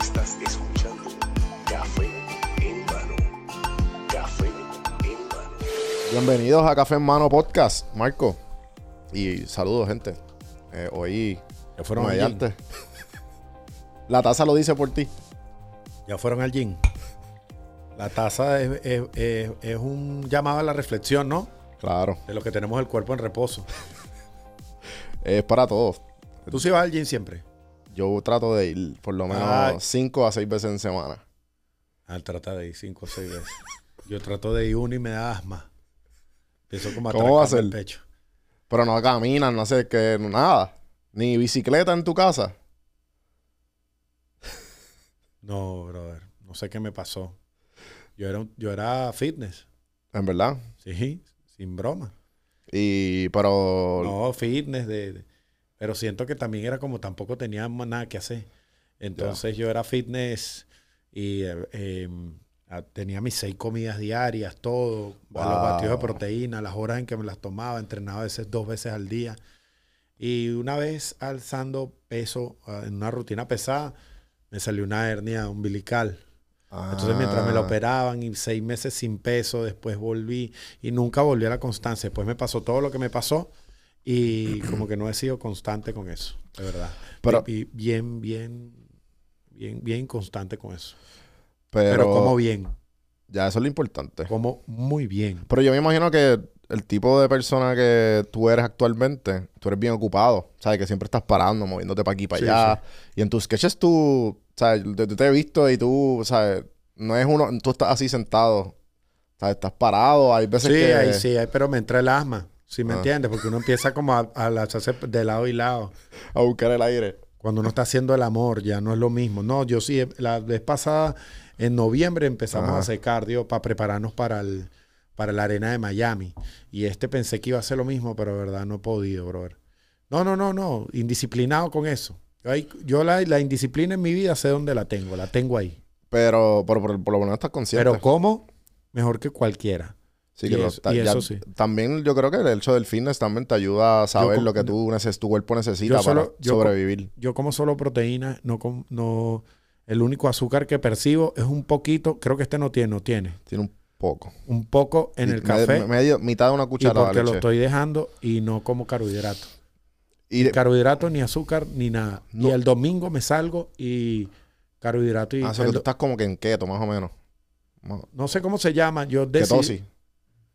Estás escuchando Café en Mano. Café en Mano. Bienvenidos a Café en Mano Podcast, Marco. Y saludos, gente. Eh, hoy, Ya fueron al gym. arte. La taza lo dice por ti. Ya fueron al gym. La taza es, es- es- es un llamado a la reflexión, ¿no? Claro, De lo que tenemos el cuerpo en reposo. es para todos. Tú sí vas al gym siempre. Yo trato de ir por lo menos Ay. 5 a 6 veces en semana. Ah, trata de ir cinco o seis veces. Yo trato de ir uno y me da asma. Empiezo como a ¿Cómo va a atracarme el ser? pecho. Pero no caminan, no sé qué, nada. Ni bicicleta en tu casa. No, brother. No sé qué me pasó. Yo era, un- yo era fitness. En verdad. Sí, sin broma. Y, pero. No, fitness, de, de- pero siento que también era como tampoco tenía nada que hacer. Entonces yo era fitness y eh, eh, ah, tenía mis seis comidas diarias, todo, los Wow. batidos de proteína, las horas en que me las tomaba, entrenaba a veces dos veces al día. Y una vez alzando peso ah, en una rutina pesada, me salió una hernia umbilical. Entonces, mientras me lo Ah, operaban y seis meses sin peso, después volví y nunca volví a la constancia. Después me pasó todo lo que me pasó y como que no he sido constante con eso, de verdad. Pero- y, y bien, bien, bien, bien constante con eso. Pero, Pero, como bien, Ya, eso es lo importante. como muy bien. Pero yo me imagino que el tipo de persona que tú eres actualmente, tú eres bien ocupado, ¿sabes? Que siempre estás parando, moviéndote para aquí, para Sí, allá. Y en tus sketches tú, ¿sabes? Yo te, te he visto y tú, ¿sabes? No es uno, tú estás así sentado, ¿sabes? Estás parado, hay Sí, veces que... ahí sí, ahí, pero me entra el asma, ¿sí me Ah. entiendes? Porque uno empieza como a, a lanzarse de lado y lado. A buscar el aire. Cuando uno está haciendo el amor, ya no es lo mismo. No, yo sí, la vez pasada, en noviembre, empezamos Ajá. a hacer cardio para prepararnos para, el, para la arena de Miami. Y este pensé que iba a ser lo mismo, pero de verdad no he podido, brother. No, no, no, no. Indisciplinado con eso. Yo, ahí- yo la, la indisciplina en mi vida sé dónde la tengo. La tengo ahí. Pero, pero por, por lo menos estás consciente. Pero ¿cómo? Mejor que cualquiera. Sí, y que lo- eso- ta- y ya- eso sí. También yo creo que el hecho del fitness también te ayuda a saber lo que tú neces tu cuerpo necesita Yo solo- para yo com- sobrevivir. Yo como solo proteína, no, com- no... El único azúcar que percibo es un poquito, creo que este no tiene, no tiene. Tiene un poco. Un poco en el café. me- medio, mitad de una Y cucharada porque de lo estoy dejando y no como carbohidrato. Y, Ni carbohidrato, ni azúcar, ni nada. No. Y el domingo me salgo y carbohidrato y... Ah, o sea, que tú estás como que en keto, más o menos. No sé cómo se llama. Yo decidí...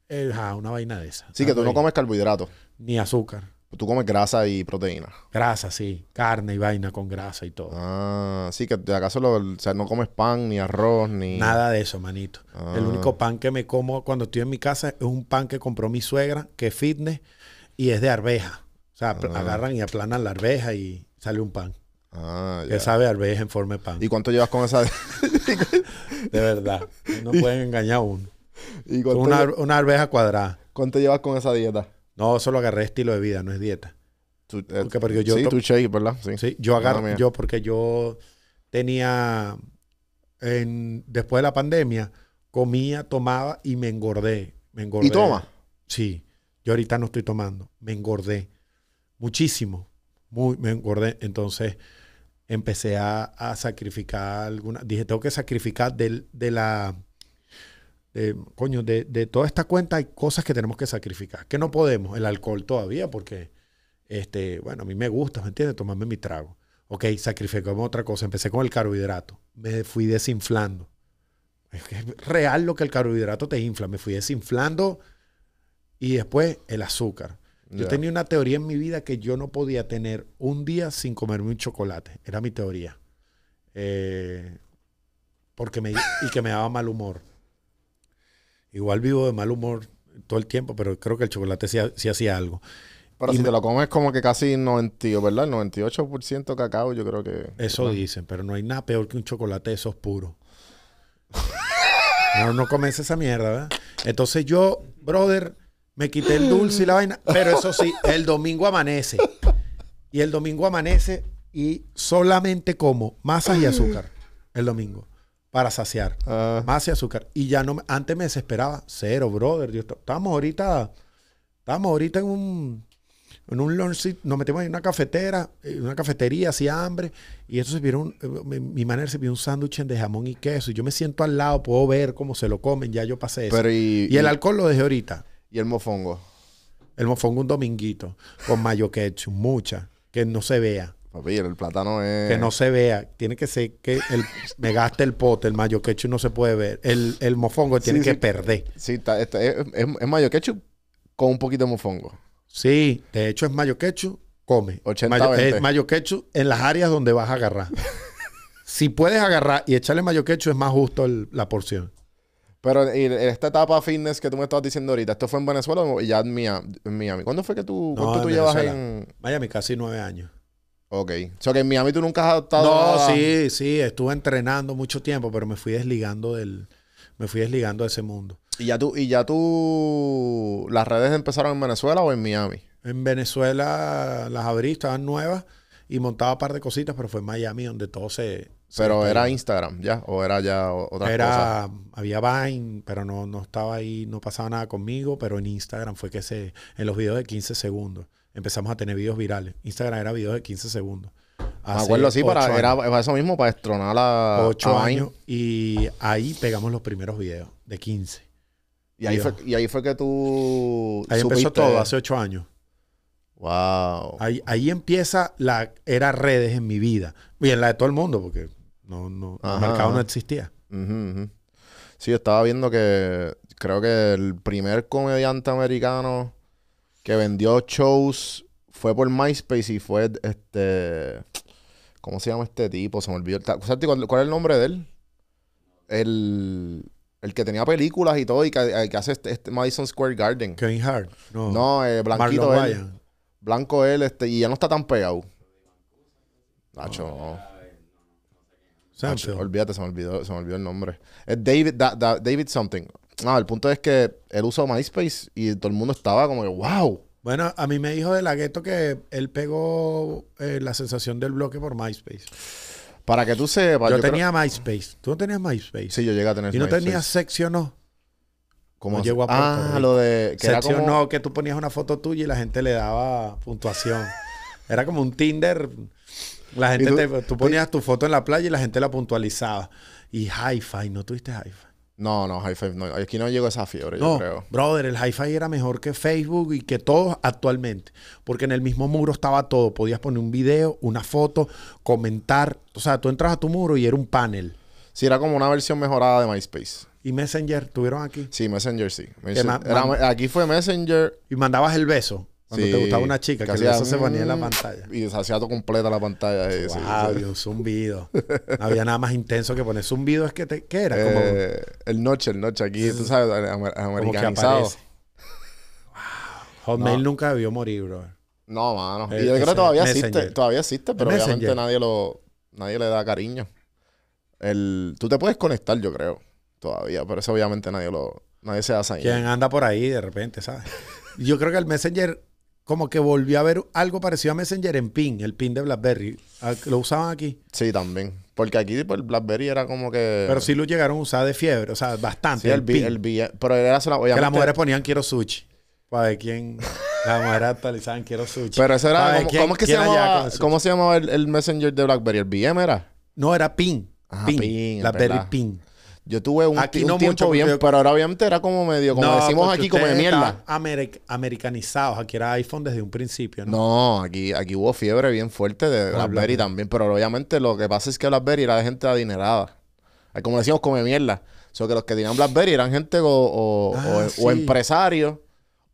Eh, ah, una vaina de esa. Sí, que tú no comes carbohidratos. Ni azúcar. Tú comes grasa y proteína. Grasa, sí. Carne y vaina con grasa y todo. Ah, sí, que de acaso lo, o sea, no comes pan, ni arroz, ni... Nada de eso, manito. Ah. El único pan que me como cuando estoy en mi casa es un pan que compró mi suegra, que es fitness, y es de arveja. O sea, Ah. agarran y aplanan la arveja y sale un pan. Ah, Que ya. sabe a arveja en forma de pan. ¿Y cuánto llevas con esa... De verdad. No pueden engañar a uno. ¿Y Es cuánto, Una, una arveja cuadrada. cuánto llevas con esa dieta? No, eso lo agarré estilo de vida, no es dieta. Eh, Porque- porque yo sí, tu shake, ¿verdad? Sí. Sí, yo mira. yo porque yo tenía, en, después de la pandemia, comía, tomaba y me engordé. Me engordé. ¿Y toma? Sí. Yo ahorita no estoy tomando. Me engordé. Muchísimo. Muy, me engordé. Entonces empecé a, a sacrificar alguna. Dije, tengo que sacrificar del- de la. De- coño, de, de toda esta cuenta hay cosas que tenemos que sacrificar. Que no podemos. El alcohol todavía, porque, este, bueno, a mí me gusta, ¿me entiendes? Tomarme mi trago. Ok, sacrificamos otra cosa. Empecé con el carbohidrato. Me fui desinflando. Es que es real lo que el carbohidrato te infla. Me fui desinflando y después el azúcar. Yo tenía una teoría en mi vida que yo no podía tener un día sin comerme un chocolate. Era mi teoría. Eh, porque me, y que me daba mal humor. Igual vivo de mal humor todo el tiempo, pero creo que el chocolate sí, sí hacía algo. Pero y si me- te lo comes como que casi 90, ¿verdad? El 98% cacao, yo creo que... Eso dicen, pero no hay nada peor que un chocolate de esos puros. No, no comes esa mierda, ¿verdad? Entonces yo, brother, me quité el dulce y la vaina, pero eso sí, el domingo amanece. Y el domingo amanece y solamente como masas y azúcar el domingo para saciar. Ah, Masa y azúcar. Y ya no, antes me desesperaba. Cero, brother. Yo, est- estábamos ahorita, estábamos ahorita en un, en un lunch, nos metimos en una cafetera, en una cafetería, hacía hambre, y eso se vieron, mi, mi manera se pidió un sándwich de jamón y queso, y yo me siento al lado, puedo ver cómo se lo comen, ya yo pasé eso. Pero y, y el y- alcohol lo dejé ahorita. y el mofongo. El mofongo un dominguito, con mayo ketchup, mucha, que no se vea. Papi, el plátano es. Que no se vea. Tiene que ser que el, me gaste el pote, el mayo ketchup no se puede ver. El, el mofongo tiene Sí, que sí. perder. Sí, está, está- es, es, es mayo ketchup con un poquito de mofongo. Sí, de hecho es mayo ketchup, come. 80-20. Mayo, es mayo ketchup en las áreas donde vas a agarrar. si puedes agarrar y echarle mayo ketchup es más justo el- la porción. Pero y esta etapa fitness que tú me estabas diciendo ahorita, ¿esto fue en Venezuela o ya en Miami? en? ¿Cuándo fue que tú, No, cuánto en tú llevas en...? Miami, casi nueve años. Ok. O sea, que en Miami tú nunca has adoptado No, sí, sí, estuve entrenando mucho tiempo, pero me fui desligando del, me fui desligando de ese mundo. ¿Y ya tú, y ya tú... ¿Las redes empezaron en Venezuela o en Miami? En Venezuela las abrí, estaban nuevas y montaba un par de cositas, pero fue en Miami donde todo se... Pero era Instagram, ¿ya? ¿O era ya otra cosa? Era, había Vine, pero no, no estaba ahí, no pasaba nada conmigo, pero en Instagram fue que se, en los videos de 15 segundos, empezamos a tener videos virales. Instagram era videos de 15 segundos. Me Hace acuerdo, sí, para, era para eso mismo, para destronar a... Ocho años y ahí pegamos los primeros videos de 15. Y ahí, fue, y ahí fue que tú... Ahí empezó todo, hace ocho años. Wow. Ahí, ahí empieza la era redes en mi vida. Y en la de todo el mundo, porque no, no, el mercado no existía. Sí, yo estaba viendo que creo que el primer comediante americano que vendió shows fue por MySpace y fue este. ¿Cómo se llama este tipo? Se me olvidó. Ta- ¿Sabes cuál, cuál es el nombre de él? El, el que tenía películas y todo y que, que hace este, este Madison Square Garden. Kevin Hart. No. No, eh, blanquito Marlon él. Blanco él, este, y ya no está tan pegado. Nacho, no. Nacho, olvídate, se me olvidó, se me olvidó el nombre. Es David, Da- Da- David something. No, el punto es que él usó MySpace y todo el mundo estaba como que, wow. Bueno, a mí me dijo de la gueto que él pegó eh, la sensación del bloque por MySpace. Para que tú sepas, yo yo creo- tenía MySpace. ¿Tú no tenías MySpace? Sí, yo llegué a tener ¿Y no MySpace. tenías sección no? ¿Cómo llegó a Puerto Ah, Rico. lo de... Que sección como... no, que tú ponías una foto tuya y la gente le daba puntuación. Era como un Tinder. La gente tú- te- tú, ponías tu foto en la playa y la gente la puntualizaba. Y Hi-Fi, ¿no tuviste Hi-Fi? No, no, High Five, no. Aquí no llegó esa fiebre, No, yo creo. brother, el Hi-Fi era mejor que Facebook y que todos actualmente. Porque en el mismo muro estaba todo. Podías poner un video, una foto, comentar. O sea, tú entras a tu muro y era un panel. Sí, era como una versión mejorada de MySpace. Y Messenger, tuvieron aquí. Sí, Messenger sí. Messenger- era- aquí fue Messenger. Y mandabas el beso. Cuando sí, te gustaba una chica, que, hacía, beso se ponía en la mm, pantalla. Y se hacía todo completa la pantalla. sí, wow, sí. un zumbido. No había nada más intenso que poner zumbido. Es que te, ¿qué era? Como, Eh, el noche, el noche aquí, tú sabes, amer- americanizado. Wow. Hotmail nunca debió morir, bro. No, mano. Eh, y yo creo que todavía Messenger. existe, todavía existe, pero El obviamente Messenger. nadie lo, nadie le da cariño. El, tú te puedes conectar, yo creo, todavía, pero eso obviamente nadie lo, nadie se hace ahí. Quien anda por ahí de repente, ¿sabes? Yo creo que el Messenger, como que volvió a ver algo parecido a Messenger en PIN, el PIN de BlackBerry. Ah, Lo usaban aquí. Sí, también. Porque aquí pues, el BlackBerry era como que. Pero sí lo llegaron a usar de fiebre, o sea, bastante. Sí, el, el PIN. el pero era sola- que obviamente- las mujeres ponían quiero sushi. Para ver quién. Las mujeres actualizaban quiero sushi. Pero eso era. ¿Cómo, quién- cómo es que se llamaba? ¿Cómo se llamaba el, el Messenger de BlackBerry? ¿El BM era? No, era PIN. Ah, PIN. BlackBerry. PIN. Yo tuve un, Aquí un tiempo mucho, bien, pero ahora obviamente era como medio, como No, decimos aquí, como de mierda. americanizados. Aquí era iPhone desde un principio, ¿no? No, aquí, aquí hubo fiebre bien fuerte de BlackBerry BlackBerry. también, pero obviamente lo que pasa es que BlackBerry era de gente adinerada. Como decíamos, come mierda. O sea, que los que tenían BlackBerry eran gente o, o, Ah, o- sí. o empresarios.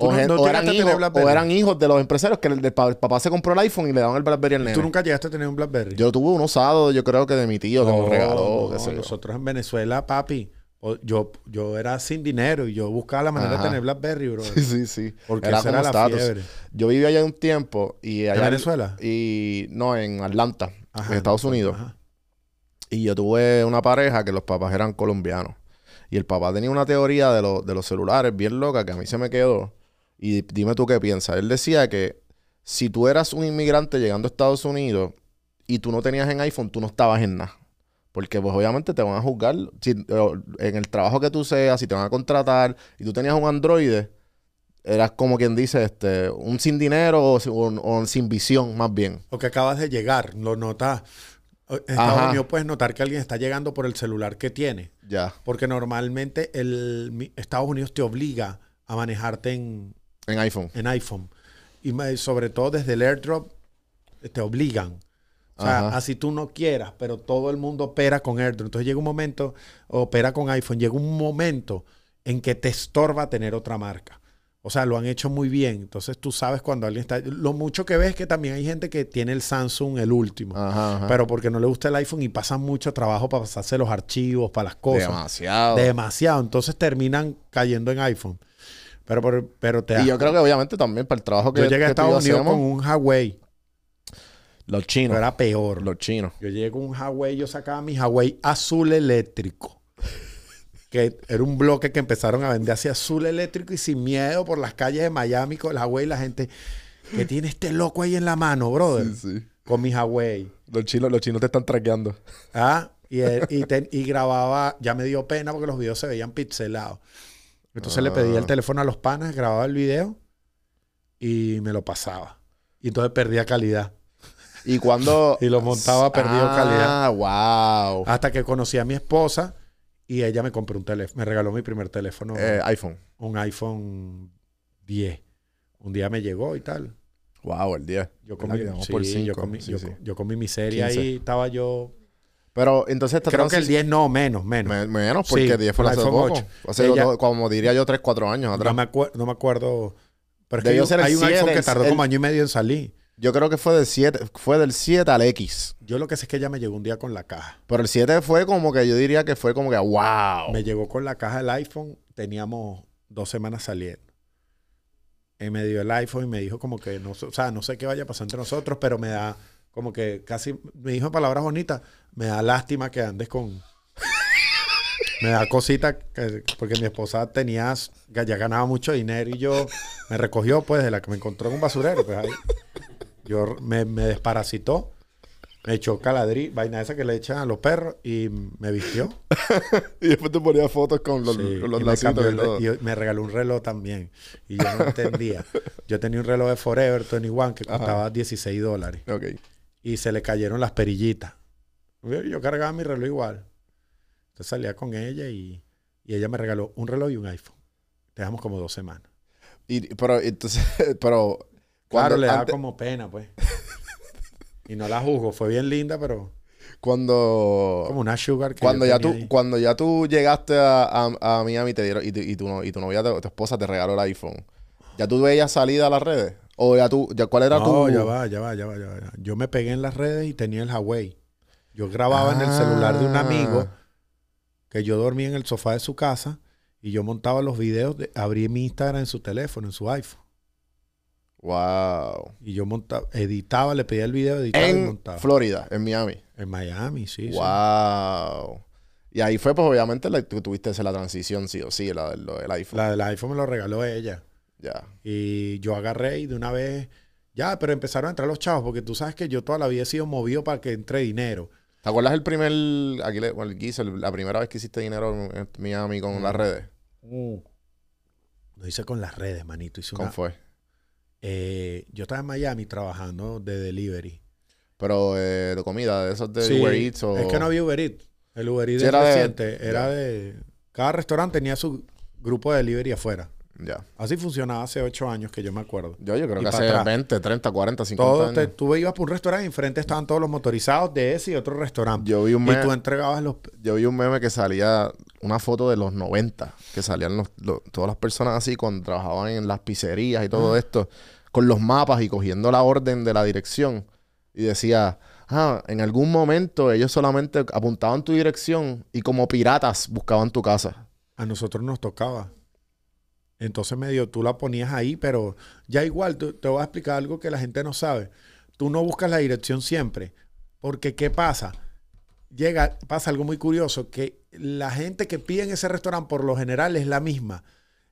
¿Tú O, no- no o eran o eran hijos de los empresarios que el, el papá se compró el iPhone y le daban el BlackBerry al nene. ¿Tú nunca llegaste a tener un BlackBerry? Yo tuve un usado, yo creo que de mi tío que me regaló. no, qué sé yo. nosotros en Venezuela, papi, yo, yo era sin dinero y yo buscaba la manera Ajá. de tener BlackBerry, bro. Sí, sí, sí. Porque era esa como era la estatus. fiebre. Yo viví allá un tiempo y allá Venezuela? Y no, en Atlanta, Ajá, en Estados Unidos. ajá. Y yo tuve una pareja que los papás eran colombianos. Y el papá tenía una teoría de, los- de los celulares bien loca que a mí se me quedó. Y dime tú qué piensas. Él decía que si tú eras un inmigrante llegando a Estados Unidos y tú no tenías en iPhone, tú no estabas en nada. Porque pues obviamente te van a juzgar si- o en el trabajo que tú seas, si te van a contratar y tú tenías un Android, eras como quien dice, este, un sin dinero o, o- o sin visión, más bien. O que acabas de llegar, lo notas. En Estados Ajá. Unidos puedes notar que alguien está llegando por el celular que tiene. Ya. Porque normalmente el, Estados Unidos te obliga a manejarte en, En iPhone. en iPhone. Y sobre todo desde el airdrop te obligan. O sea, Ajá. así tú no quieras, pero todo el mundo opera con airdrop. Entonces llega un momento, opera con iPhone, llega un momento en que te estorba tener otra marca. O sea, lo han hecho muy bien. Entonces tú sabes cuando alguien está... Lo mucho que ves es que también hay gente que tiene el Samsung, el último. Ajá, ajá. Pero porque no le gusta el iPhone y pasan mucho trabajo para pasarse los archivos, para las cosas. Demasiado. Demasiado. Entonces terminan cayendo en iPhone. Pero, pero, pero te y yo creo que obviamente también para el trabajo que yo llegué a Estados Unidos con un Huawei. los Pero chinos. era peor. Los chinos. Yo llegué con un Huawei, yo sacaba mi Huawei azul eléctrico. Que era un bloque que empezaron a vender así azul eléctrico y sin miedo por las calles de Miami con el Huawei. La gente que tiene este loco ahí en la mano, brother. sí. Con mi Huawei. Los chinos, los chinos te están traqueando. ¿Ah? Y, él- y, te- y grababa, ya me dio pena porque los videos se veían pixelados. Entonces le pedí el Ah. teléfono a los panas, grababa el video y me lo pasaba. Y entonces perdía calidad. Y cuando... Y lo montaba, perdió ah, calidad. wow. Hasta que conocí a mi esposa y ella me compró un teléfono, me regaló mi primer teléfono, Eh, iPhone. un iPhone 10. Un día me llegó y tal. Wow, el 10. Yo ¿Verdad comí, que vamos sí, por yo cinco? comí, Sí, yo, sí. yo comí mi serie 15. ahí, estaba yo... Pero entonces Creo que el transi- 10 no, menos, menos. Me- menos porque Sí, 10 fue hace poco. 8. Hace Ella- como diría yo, 3, 4 años No atrás. me, acuer- no me acuerdo. Pero es que hay, el un 7, iPhone que el- tardó el- como año y medio en salir. Yo creo que fue del 7, fue del 7 al X. Yo lo que sé es que ella me llegó un día con la caja. Pero el 7 fue como que yo diría que fue como que wow. Me llegó con la caja del iPhone. Teníamos dos semanas saliendo. Y me dio el iPhone y me dijo como que no, o sea, no sé qué vaya a pasar entre nosotros, pero me da como que casi, me dijo en palabras bonitas, me da lástima que andes con... me da cosita que- porque mi esposa tenía, ya ganaba mucho dinero y yo me recogió pues de la que me encontró en un basurero. Pues ahí. Yo me, me desparasitó, me echó caladrí, vaina esa que le echan a los perros y me vistió. Y después te ponía fotos con los, Sí, con los y me, y el re- todo. y me regaló un reloj también. Y yo no entendía. Yo tenía un reloj de Forever 21 que Ajá. costaba 16 dólares. Ok. Y se le cayeron las perillitas. Yo, cargaba mi reloj igual. Entonces salía con ella y, y ella me regaló un reloj y un iPhone. Dejamos como dos semanas. Y, pero entonces, pero... Claro, le da antes- como pena, pues. y no la juzgo. Fue bien linda, pero Cuando... como una sugar que Cuando ya, tú, ahí. cuando ya tú llegaste a, a, a Miami te dieron, y, tu, y, tu, y tu novia, tu esposa te regaló el iPhone, ¿ya tú veías salida a las redes? ¿O ya tú, ya cuál era no, tu...? va, ya va, ya va, ya va. ya va. Yo me pegué en las redes y tenía el Huawei. Yo grababa en el celular de un Ah. amigo que yo dormía en el sofá de su casa y yo montaba los videos, de, abrí mi Instagram en su teléfono, en su iPhone. Wow. Y yo montaba, editaba, le pedía el video, editaba y En montaba. Florida, en Miami. En Miami, sí. sí. wow. Y ahí fue, pues obviamente, la, tuviste la transición, sí o sí, la del iPhone. La del iPhone me lo regaló ella. Ya. Y yo agarré y de una vez, ya, pero empezaron a entrar los chavos, porque tú sabes que yo toda la vida he sido movido para que entre dinero. ¿Te acuerdas el primer, aquí le, bueno, el guiso, la primera vez que hiciste dinero en, Miami con Mm. las redes? Lo hice con las redes, manito. Hice ¿Cómo una, fue? eh, yo estaba en Miami trabajando de delivery. Pero eh, de comida, de esos de Sí, Uber Eats o... Es que no había Uber Eats. El Uber Eats Sí, era de- reciente. Era de... Cada restaurante tenía su grupo de delivery afuera. Ya. Así funcionaba hace ocho años que yo me acuerdo. Yo, yo creo Y que hace atrás. 20, 30, 40, 50 Todo años. te- tú ibas por un restaurante y enfrente estaban todos los motorizados de ese y otro restaurante. Yo vi un y meme, tú entregabas los... yo vi un meme que salía una foto de los 90, que salían los- los- todas las personas así cuando trabajaban en las pizzerías y todo esto, con los mapas y cogiendo la orden de la dirección. Y decía, ah, en algún momento ellos solamente apuntaban tu dirección y como piratas buscaban tu casa. A nosotros nos tocaba. Entonces medio tú la ponías ahí, pero ya igual, te voy a explicar algo que la gente no sabe. Tú no buscas la dirección siempre. Porque ¿qué pasa? Llega, pasa algo muy curioso, que la gente que pide en ese restaurante por lo general es la misma.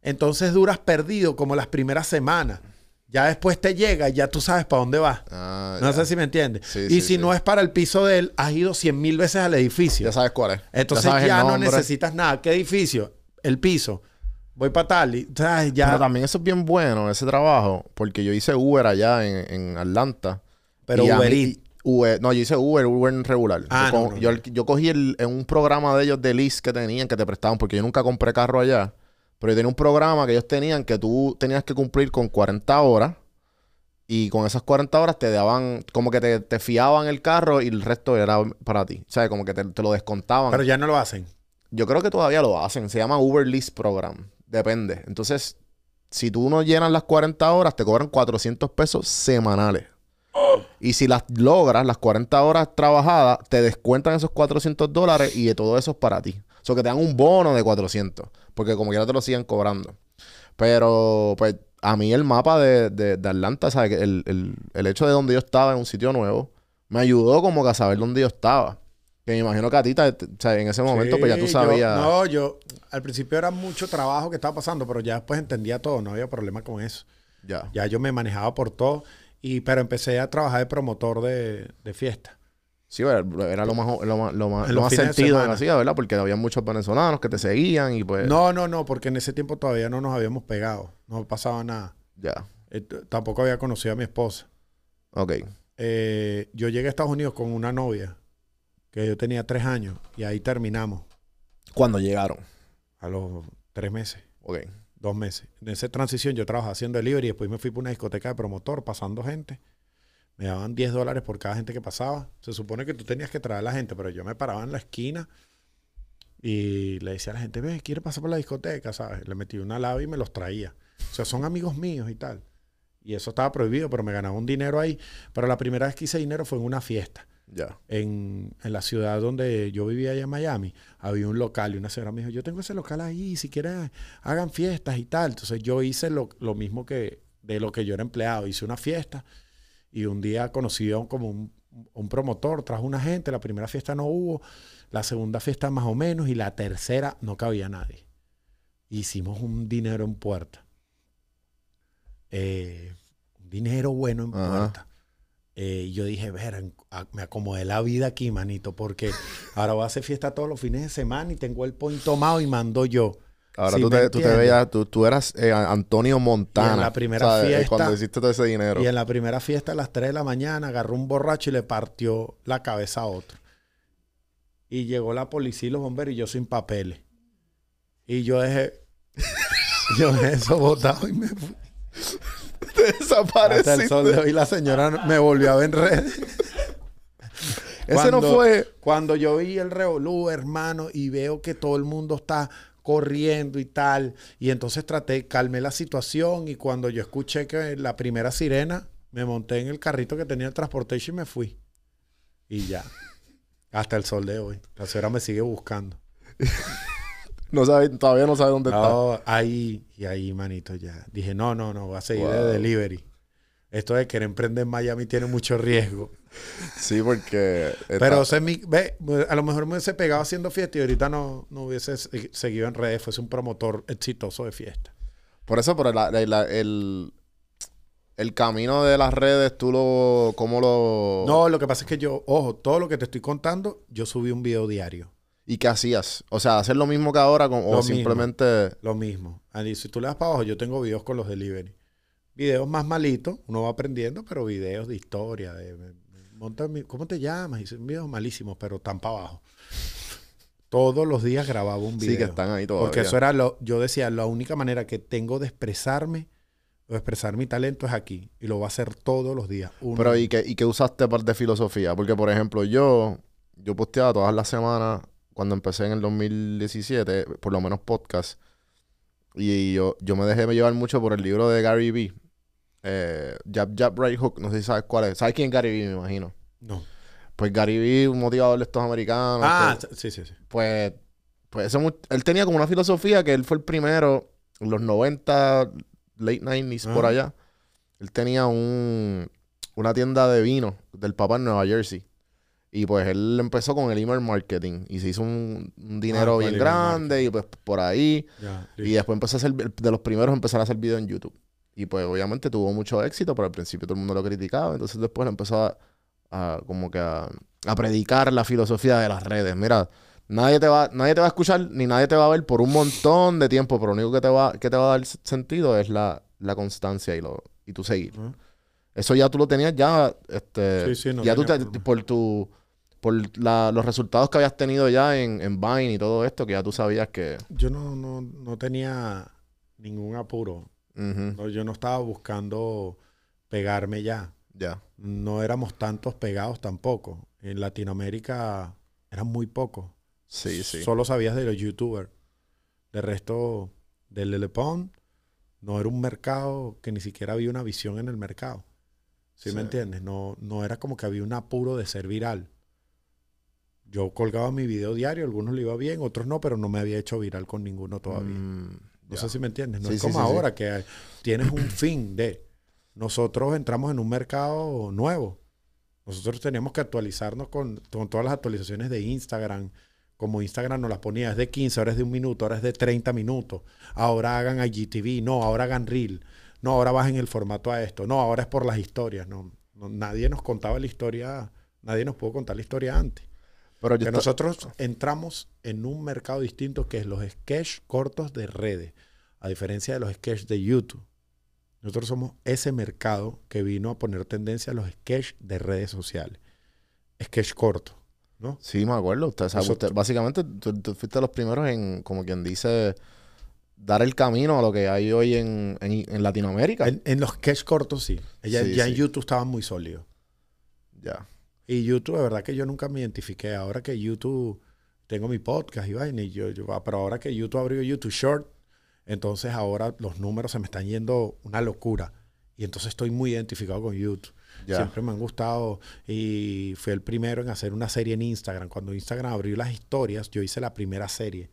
Entonces duras perdido como las primeras semanas. Ya después te llega y ya tú sabes para dónde vas. Ah, No ya. sé si me entiendes. Sí, y sí, si sí. no es para el piso de él, has ido cien mil veces al edificio. Ya sabes cuál es. Entonces ya, no necesitas nada. ¿Qué edificio? El piso. Voy para tal y ¿sabes? ya. Pero también eso es bien bueno, ese trabajo, porque yo hice Uber allá en, en Atlanta. Pero Y Uber mí-. Uber- no, yo hice Uber, Uber en regular. Ah, yo, no, co- no, yo, cogí el, en un programa de ellos de lease que tenían, que te prestaban, porque yo nunca compré carro allá. Pero yo tenía un programa que ellos tenían que tú tenías que cumplir con 40 horas. Y con esas 40 horas te daban, como que te, te fiaban el carro y el resto era para ti. O sea, como que te, te lo descontaban. Pero ya no lo hacen. Yo creo que todavía lo hacen. Se llama Uber Lease Program. Depende. Entonces, si tú no llenas las 40 horas, te cobran 400 pesos semanales. Y si las logras, las 40 horas trabajadas, te descuentan esos 400 dólares y de todo eso es para ti. O sea, que te dan un bono de 400. Porque como quiera te lo siguen cobrando. Pero, pues, a mí el mapa de, de, de Atlanta, El, el, el hecho de donde yo estaba en un sitio nuevo, me ayudó como que a saber dónde yo estaba. Que me imagino que a ti, o sea, en ese momento, pues ya tú yo- sabías. no, yo al principio era mucho trabajo que estaba pasando, pero ya después entendía todo, no había problema con eso. Ya. Ya yo me manejaba por todo, y, pero empecé a trabajar de promotor de, de fiesta. Sí, era, era lo más, lo más, lo más, lo de sentido que semana. hacía, ¿verdad? Porque había muchos venezolanos que te seguían y pues. No, no, no, porque en ese tiempo todavía no nos habíamos pegado, no pasaba nada. Ya. Eh, tampoco había conocido a mi esposa. Ok. Eh, yo llegué a Estados Unidos con una novia que yo tenía tres años y ahí terminamos Cuando llegaron. a los tres meses, Ok. dos meses. En esa transición yo trabajaba haciendo delivery y después me fui para una discoteca de promotor pasando gente. Me daban 10 dólares por cada gente que pasaba. Se supone que tú tenías que traer a la gente, pero yo me paraba en la esquina y le decía a la gente, ve, ¿quiere pasar por la discoteca? ¿Sabes? Le metí una lava y me los traía. O sea, son amigos míos y tal. Y eso estaba prohibido, pero me ganaba un dinero ahí. Pero la primera vez que hice dinero fue en una fiesta. En, en la ciudad donde yo vivía allá en Miami, había un local y una señora me dijo, yo tengo ese local ahí, si quieren hagan fiestas y tal. Entonces yo hice lo, lo mismo que de lo que yo era empleado. Hice una fiesta y un día conocí a un, como un, un promotor, trajo una gente, la primera fiesta no hubo, la segunda fiesta más o menos y la tercera no cabía nadie. Hicimos un dinero en puerta. Eh, un dinero bueno en Ajá. puerta. Eh, y yo dije, ver, me acomodé la vida aquí, manito, porque ahora voy a hacer fiesta todos los fines de semana y tengo el point tomado y mando yo. Ahora Sí, tú, ¿me te, tú te entiendes? veías, tú, tú eras eh, Antonio Montana. Y en la primera ¿sabes? Eh, fiesta- Cuando hiciste todo ese dinero. Y en la primera fiesta a las 3 de la mañana agarró un borracho y le partió la cabeza a otro. Y llegó la policía y los bomberos y yo sin papeles. Y yo dejé, yo dejé eso botado y me fui. Te desapareciste. Hasta el sol de hoy la señora me volvió a ver en redes. Ese no fue. Cuando yo vi el revolú, hermano, y veo que todo el mundo está corriendo y tal, y entonces traté, calmé la situación y cuando yo escuché que la primera sirena, me monté en el carrito que tenía el transportation y me fui. Y ya. Hasta el sol de hoy. La señora me sigue buscando. No sabe, todavía no sabe dónde está. Ahí, y ahí, manito, ya. Dije, no, no, no, voy a seguir de delivery. Esto de querer emprender en Miami tiene mucho riesgo. Sí, porque. está- Pero mi- ve, a lo mejor me hubiese pegado haciendo fiesta y ahorita no, no hubiese se- seguido en redes, fuese un promotor exitoso de fiesta. Por eso, pero la- la- la- el, el camino de las redes, tú lo. ¿Cómo lo.? No, lo que pasa es que yo, ojo, todo lo que te estoy contando, yo subí un video diario. ¿Y qué hacías? O sea, hacer lo mismo que ahora con- o Lo mismo. simplemente. Lo mismo. Y si tú le das para abajo, yo tengo videos con los delivery. Videos más malitos, uno va aprendiendo, pero videos de historia, de, monta ¿cómo te llamas? Y son videos malísimos, pero tan para abajo. Todos los días grababa un video. Sí, que están ahí todavía. Porque eso era lo, yo decía, la única manera que tengo de expresarme o expresar mi talento es aquí. Y lo voy a hacer todos los días. Uno- Pero ¿y qué, y qué usaste para de filosofía? Porque, por ejemplo, yo, yo posteaba todas las semanas, cuando empecé en el 2017, por lo menos podcast, y yo, yo me dejé llevar mucho por el libro de Gary Vee. Eh, Jab Jab Right Hook, no sé si sabes cuál es. ¿Sabes quién es Gary Vee, me imagino? No. Pues Gary Vee, un motivador de estos americanos. Ah, que- sí, sí, sí. pues, pues ese él tenía como una filosofía que él fue el primero en los 90, late 90s, por Ah. allá. Él tenía un, una tienda de vino del papá en Nueva Jersey. Y pues él empezó con el email marketing y se hizo un, un dinero Ah, con bien grande y pues por ahí. Y después empezó a ser de los primeros empezar a hacer video en YouTube. Y pues obviamente tuvo mucho éxito, pero al principio todo el mundo lo criticaba. Entonces después empezó a, a como que a, a predicar la filosofía de las redes. Mira, Nadie te, va, nadie te va a escuchar ni nadie te va a ver por un montón de tiempo, pero lo único que te va, que te va a dar sentido es la, la constancia y, lo, y tu seguir. Eso ya tú lo tenías ya, este, Sí, sí, no ya tú te- por tu, por la- los resultados que habías tenido ya en, en Vine y todo esto, que ya tú sabías que, Yo no, no, no tenía ningún apuro. No, yo no estaba buscando pegarme ya. ya, No éramos tantos pegados tampoco. En Latinoamérica eran muy pocos. sí, sí, Solo sabías de los youtubers. De resto, del Lelepón, no era un mercado que ni siquiera había una visión en el mercado. ¿Sí, Sí. me entiendes? No, no era como que había un apuro de ser viral. Yo colgaba mi video diario, algunos le iba bien, otros no, pero no me había hecho viral con ninguno todavía. Mm, No sé si me entiendes. No Sí, es como sí, sí. ahora que tienes un fin de. Nosotros entramos en un mercado nuevo. Nosotros teníamos que actualizarnos con, con todas las actualizaciones de Instagram. Como Instagram nos las ponía, es de 15, ahora es de un minuto, ahora es de 30 minutos. Ahora hagan IGTV, no, ahora hagan Reel. No, ahora bajen el formato a esto. No, ahora es por las historias. No, no, nadie nos contaba la historia, nadie nos pudo contar la historia antes. Pero Que nosotros entramos en un mercado distinto que es los sketch cortos de redes, a diferencia de los sketch de YouTube. Nosotros somos ese mercado que vino a poner tendencia a los sketch de redes sociales. Sketch corto, ¿no? Sí, me acuerdo. Usted, básicamente, tú, tú fuiste los primeros en, como quien dice, dar el camino a lo que hay hoy en, en- en Latinoamérica. En, en los sketch cortos sí. Ya, Sí, ya sí. en YouTube estaban muy sólidos. Ya. Y YouTube, de verdad que yo nunca me identifiqué. Ahora que YouTube, tengo mi podcast y vaina, y yo, yo- pero ahora que YouTube abrió YouTube Short, entonces ahora los números se me están yendo una locura. Y entonces estoy muy identificado con YouTube. Ya. Siempre me han gustado y fui el primero en hacer una serie en Instagram. Cuando Instagram abrió las historias, yo hice la primera serie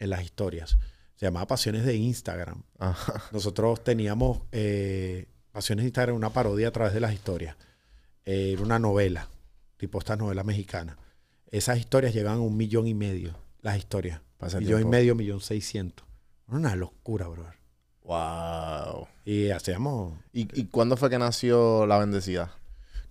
en las historias. Se llamaba Pasiones de Instagram. Ajá. Nosotros teníamos eh, Pasiones de Instagram, una parodia a través de las historias. Eh, era una novela, tipo esta novela mexicana. Esas historias llegaban a un millón y medio, las historias. Pa' ese Millón y medio, millón seiscientos. Una locura, brother. Wow. Y hacíamos... ¿Y, ¿Y cuándo fue que nació La Bendecida?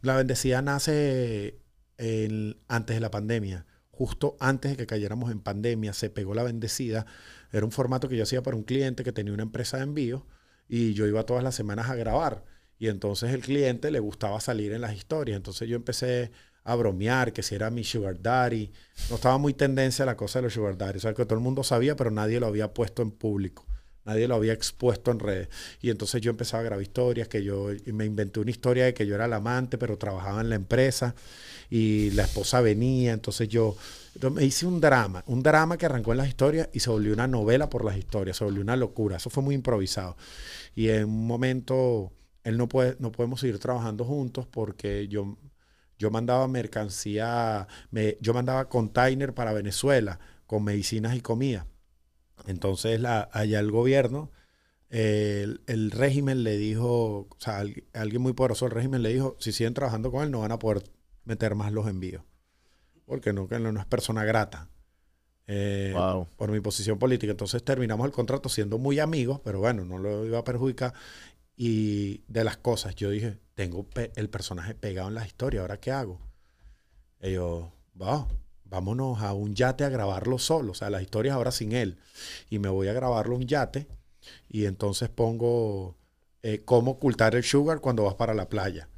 La bendecida nace el- antes de la pandemia. Justo antes de que cayéramos en pandemia, se pegó la bendecida. Era un formato que yo hacía para un cliente que tenía una empresa de envío y yo iba todas las semanas a grabar. Y entonces el cliente le gustaba salir en las historias. Entonces yo empecé a bromear que si era mi sugar daddy. No estaba muy tendencia la cosa de los sugar daddy. O sea, que todo el mundo sabía, pero nadie lo había puesto en público. Nadie lo había expuesto en redes. Y entonces yo empezaba a grabar historias, que yo me inventé una historia de que yo era el amante, pero trabajaba en la empresa y la esposa venía. Entonces yo me hice un drama, un drama que arrancó en las historias y se volvió una novela por las historias, se volvió una locura. Eso fue muy improvisado. Y en un momento, él no puede, no podemos seguir trabajando juntos porque yo, yo mandaba mercancía, me- yo mandaba container para Venezuela con medicinas y comida. Entonces la, allá el gobierno, eh, el, el régimen le dijo, o sea, al- alguien muy poderoso del régimen le dijo, si siguen trabajando con él no van a poder meter más los envíos. Porque no, que no, no es persona grata. Eh, Wow. por mi posición política. Entonces terminamos el contrato siendo muy amigos, pero bueno, no lo iba a perjudicar. Y de las cosas, yo dije, tengo el personaje pegado en la historia, ¿ahora qué hago? Ellos, va, vámonos a un yate a grabarlo solo, o sea, las historias ahora sin él. Y me voy a grabarlo un yate y entonces pongo eh, cómo ocultar el sugar cuando vas para la playa.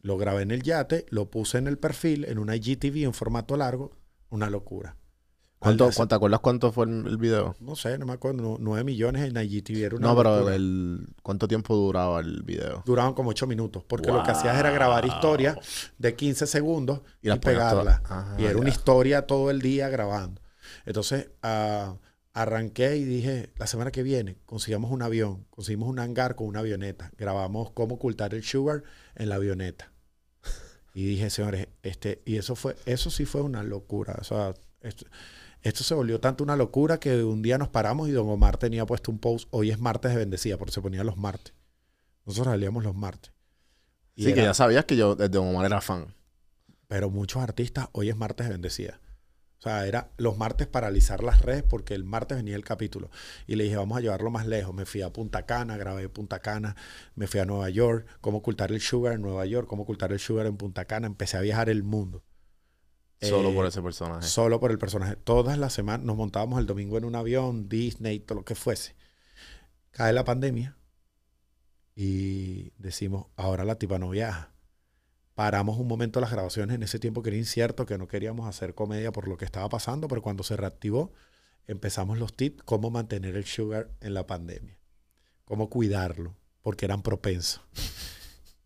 Lo grabé en el yate, lo puse en el perfil, en una IGTV en formato largo, una locura. ¿Cuánto, ¿Te acuerdas cuánto fue el, el video? no sé, no me acuerdo, no- 9 millones en IGTV era una No, pero el, ¿cuánto tiempo duraba el video? Duraban como 8 minutos, porque lo que hacías era grabar historias de 15 segundos Y y, las ponías pegarla. todas. Ah, y era ya. una historia todo el día grabando. Entonces, ah, arranqué y dije, la semana que viene consigamos un avión, conseguimos un hangar con una avioneta, grabamos cómo ocultar el sugar en la avioneta. Y dije, señores, este, y eso fue, eso sí fue una locura. O sea, esto, esto se volvió tanto una locura que un día nos paramos y don Omar tenía puesto un post, hoy es martes de bendecida, porque se ponía los martes. Nosotros salíamos los martes. Y Sí, que ya sabías que yo desde Omar era fan. pero muchos artistas, hoy es martes de bendecida. O sea, era los martes paralizar las redes porque el martes venía el capítulo. Y le dije, vamos a llevarlo más lejos. Me fui a Punta Cana, grabé Punta Cana, me fui a Nueva York, cómo ocultar el sugar en Nueva York, cómo ocultar el sugar en Punta Cana. Empecé a viajar el mundo. Solo Eh, por ese personaje. Solo por el personaje. Todas las semanas nos montábamos el domingo en un avión, Disney, todo lo que fuese. Cae la pandemia y decimos, ahora la tipa no viaja. Paramos un momento las grabaciones en ese tiempo que era incierto, que no queríamos hacer comedia por lo que estaba pasando, pero cuando se reactivó, empezamos los tips, cómo mantener el sugar en la pandemia, cómo cuidarlo, porque eran propensos.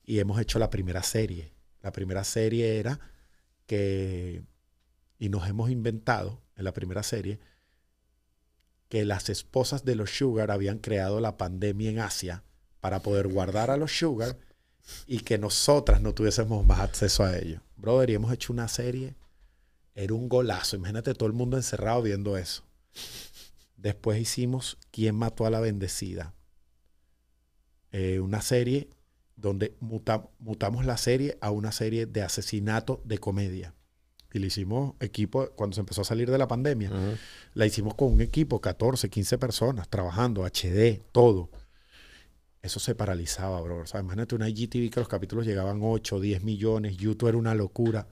Y hemos hecho la primera serie. La primera serie era que, y nos hemos inventado en la primera serie, que las esposas de los Sugar habían creado la pandemia en Asia para poder guardar a los Sugar y que nosotras no tuviésemos más acceso a ellos. Brother, y hemos hecho una serie, era un golazo. Imagínate todo el mundo encerrado viendo eso. Después hicimos ¿Quién mató a la bendecida? Eh, una serie donde muta- mutamos la serie a una serie de asesinato de comedia. Y le hicimos equipo, cuando se empezó a salir de la pandemia, la hicimos con un equipo, 14, 15 personas, trabajando, HD, todo. Eso se paralizaba, bro. O sea, imagínate una IGTV que los capítulos llegaban 8, 10 millones, YouTube era una locura.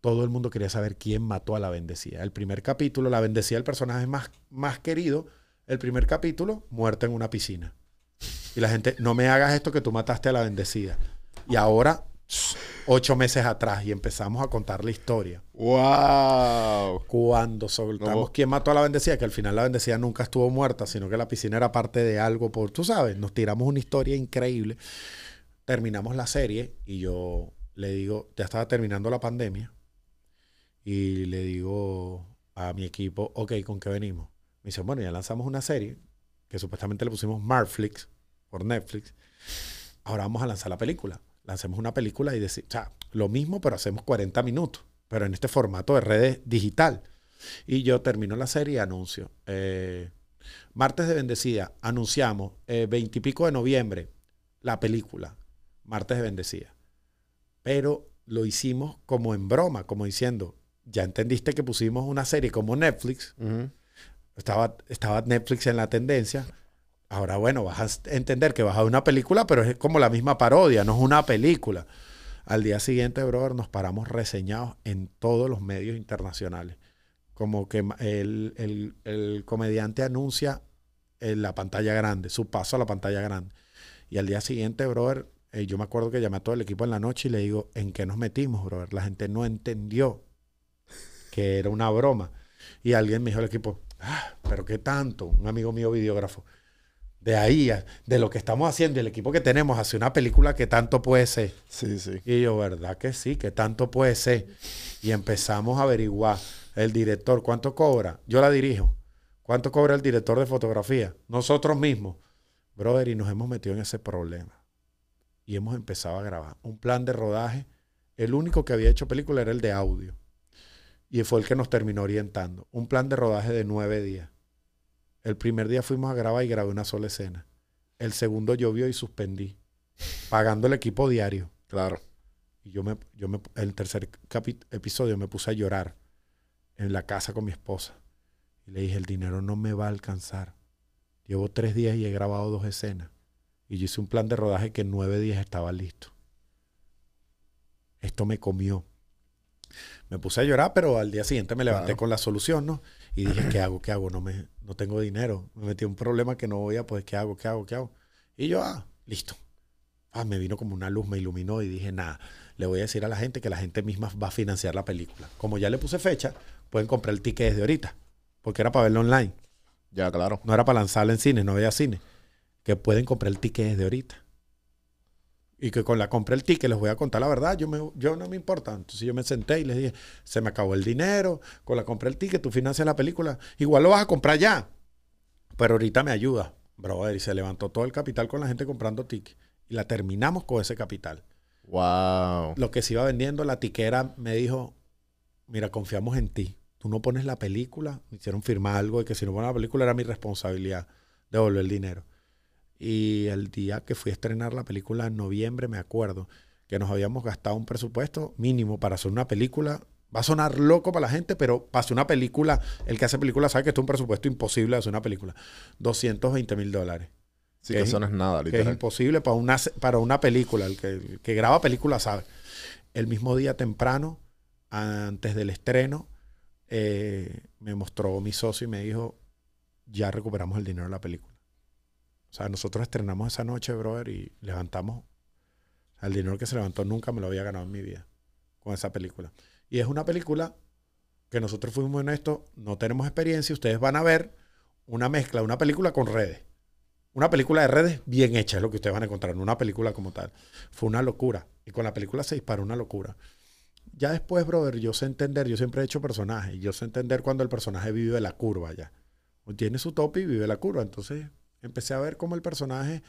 Todo el mundo quería saber quién mató a la bendecida. El primer capítulo, la bendecida, el personaje más, más querido. El primer capítulo, muerta en una piscina. Y la gente, no me hagas esto que tú mataste a la bendecida. Y ahora, ocho meses atrás, y empezamos a contar la historia. ¡Wow! Cuando soltamos No. quién mató a la bendecida, que al final la bendecida nunca estuvo muerta, sino que la piscina era parte de algo por, tú sabes, nos tiramos una historia increíble. Terminamos la serie y yo le digo, ya estaba terminando la pandemia, y le digo a mi equipo, ok, ¿con qué venimos? Me dice, bueno, ya lanzamos una serie que supuestamente le pusimos Marflix por Netflix. Ahora vamos a lanzar la película. Lancemos una película y decir, o sea, lo mismo, pero hacemos 40 minutos, pero en este formato de redes digital. Y yo termino la serie y anuncio. eh, Martes de Bendecida, anunciamos, eh, 20 y pico de noviembre, la película, Martes de Bendecida. Pero lo hicimos como en broma, como diciendo, ya entendiste que pusimos una serie como Netflix, estaba, estaba Netflix en la tendencia. Ahora, bueno, vas a entender que vas a una película, pero es como la misma parodia, no es una película. Al día siguiente, brother, nos paramos reseñados en todos los medios internacionales. Como que el, el- el comediante anuncia en la pantalla grande, su paso a la pantalla grande. Y al día siguiente, brother, eh, yo me acuerdo que llamé a todo el equipo en la noche y le digo, ¿en qué nos metimos, brother? La gente no entendió que era una broma. Y alguien me dijo al equipo, "Ah, pero qué tanto, un amigo mío videógrafo. De ahí, de lo que estamos haciendo y el equipo que tenemos, hace una película que tanto puede ser. Sí, sí. Y yo, ¿verdad que sí? Que tanto puede ser. Y empezamos a averiguar el director, ¿cuánto cobra? Yo la dirijo. ¿Cuánto cobra el director de fotografía? Nosotros mismos. Brother, y nos hemos metido en ese problema. Y hemos empezado a grabar. Un plan de rodaje. El único que había hecho película era el de audio. Y fue el que nos terminó orientando. Un plan de rodaje de nueve días. El primer día fuimos a grabar y grabé una sola escena. El segundo llovió y suspendí. Pagando el equipo diario. Claro. Y yo me, yo me, el tercer episodio me puse a llorar en la casa con mi esposa. Y le dije, el dinero no me va a alcanzar. Llevo tres días y he grabado dos escenas. Y yo hice un plan de rodaje que en nueve días estaba listo. Esto me comió. Me puse a llorar, pero al día siguiente me levanté Claro. con la solución, ¿no? Y dije, ¿qué hago? ¿Qué hago? No, me, no tengo dinero. Me metí en un problema que no voy a, pues, ¿qué hago? ¿Qué hago? ¿Qué hago? Y yo, ah, listo. Ah, me vino como una luz, me iluminó y dije, nada, le voy a decir a la gente que la gente misma va a financiar la película. Como ya le puse fecha, pueden comprar el ticket desde ahorita, porque era para verlo online, Ya, claro. no era para lanzarla en cine, no había cine. Que pueden comprar el ticket desde ahorita. Y que con la compra del ticket les voy a contar la verdad, yo, me, yo no me importa. Entonces yo me senté y les dije, se me acabó el dinero, con la compra del ticket tú financias la película, igual lo vas a comprar ya, pero ahorita me ayuda. Brother, y se levantó todo el capital con la gente comprando tickets. Y la terminamos con ese capital Wow. lo que se iba vendiendo, la tiquera me dijo, mira, confiamos en ti. Tú no pones la película, me hicieron firmar algo de que si no pones la película era mi responsabilidad devolver el dinero. Y el día que fui a estrenar la película en noviembre, me acuerdo que nos habíamos gastado un presupuesto mínimo para hacer una película. Va a sonar loco para la gente, pero para hacer una película, el que hace película sabe que esto es un presupuesto imposible de hacer una película. 220 mil dólares Sí, que que es eso no es nada, que es literal. imposible para una, para una película. El que, el que graba película sabe. El mismo día temprano antes del estreno, eh, me mostró mi socio y me dijo, ya recuperamos el dinero de la película. O sea, nosotros estrenamos esa noche, brother, y levantamos. El dinero que se levantó nunca me lo había ganado en mi vida con esa película. Y es una película que nosotros fuimos honestos, no tenemos experiencia. Ustedes van a ver una mezcla, una película con redes. Una película de redes bien hecha es lo que ustedes van a encontrar, una película como tal. Fue una locura. Y con la película se disparó una locura. Ya después, brother, yo sé entender, yo siempre he hecho personajes, yo sé entender cuando el personaje vive la curva ya. Tiene su tope y vive la curva. Entonces empecé a ver cómo el personaje,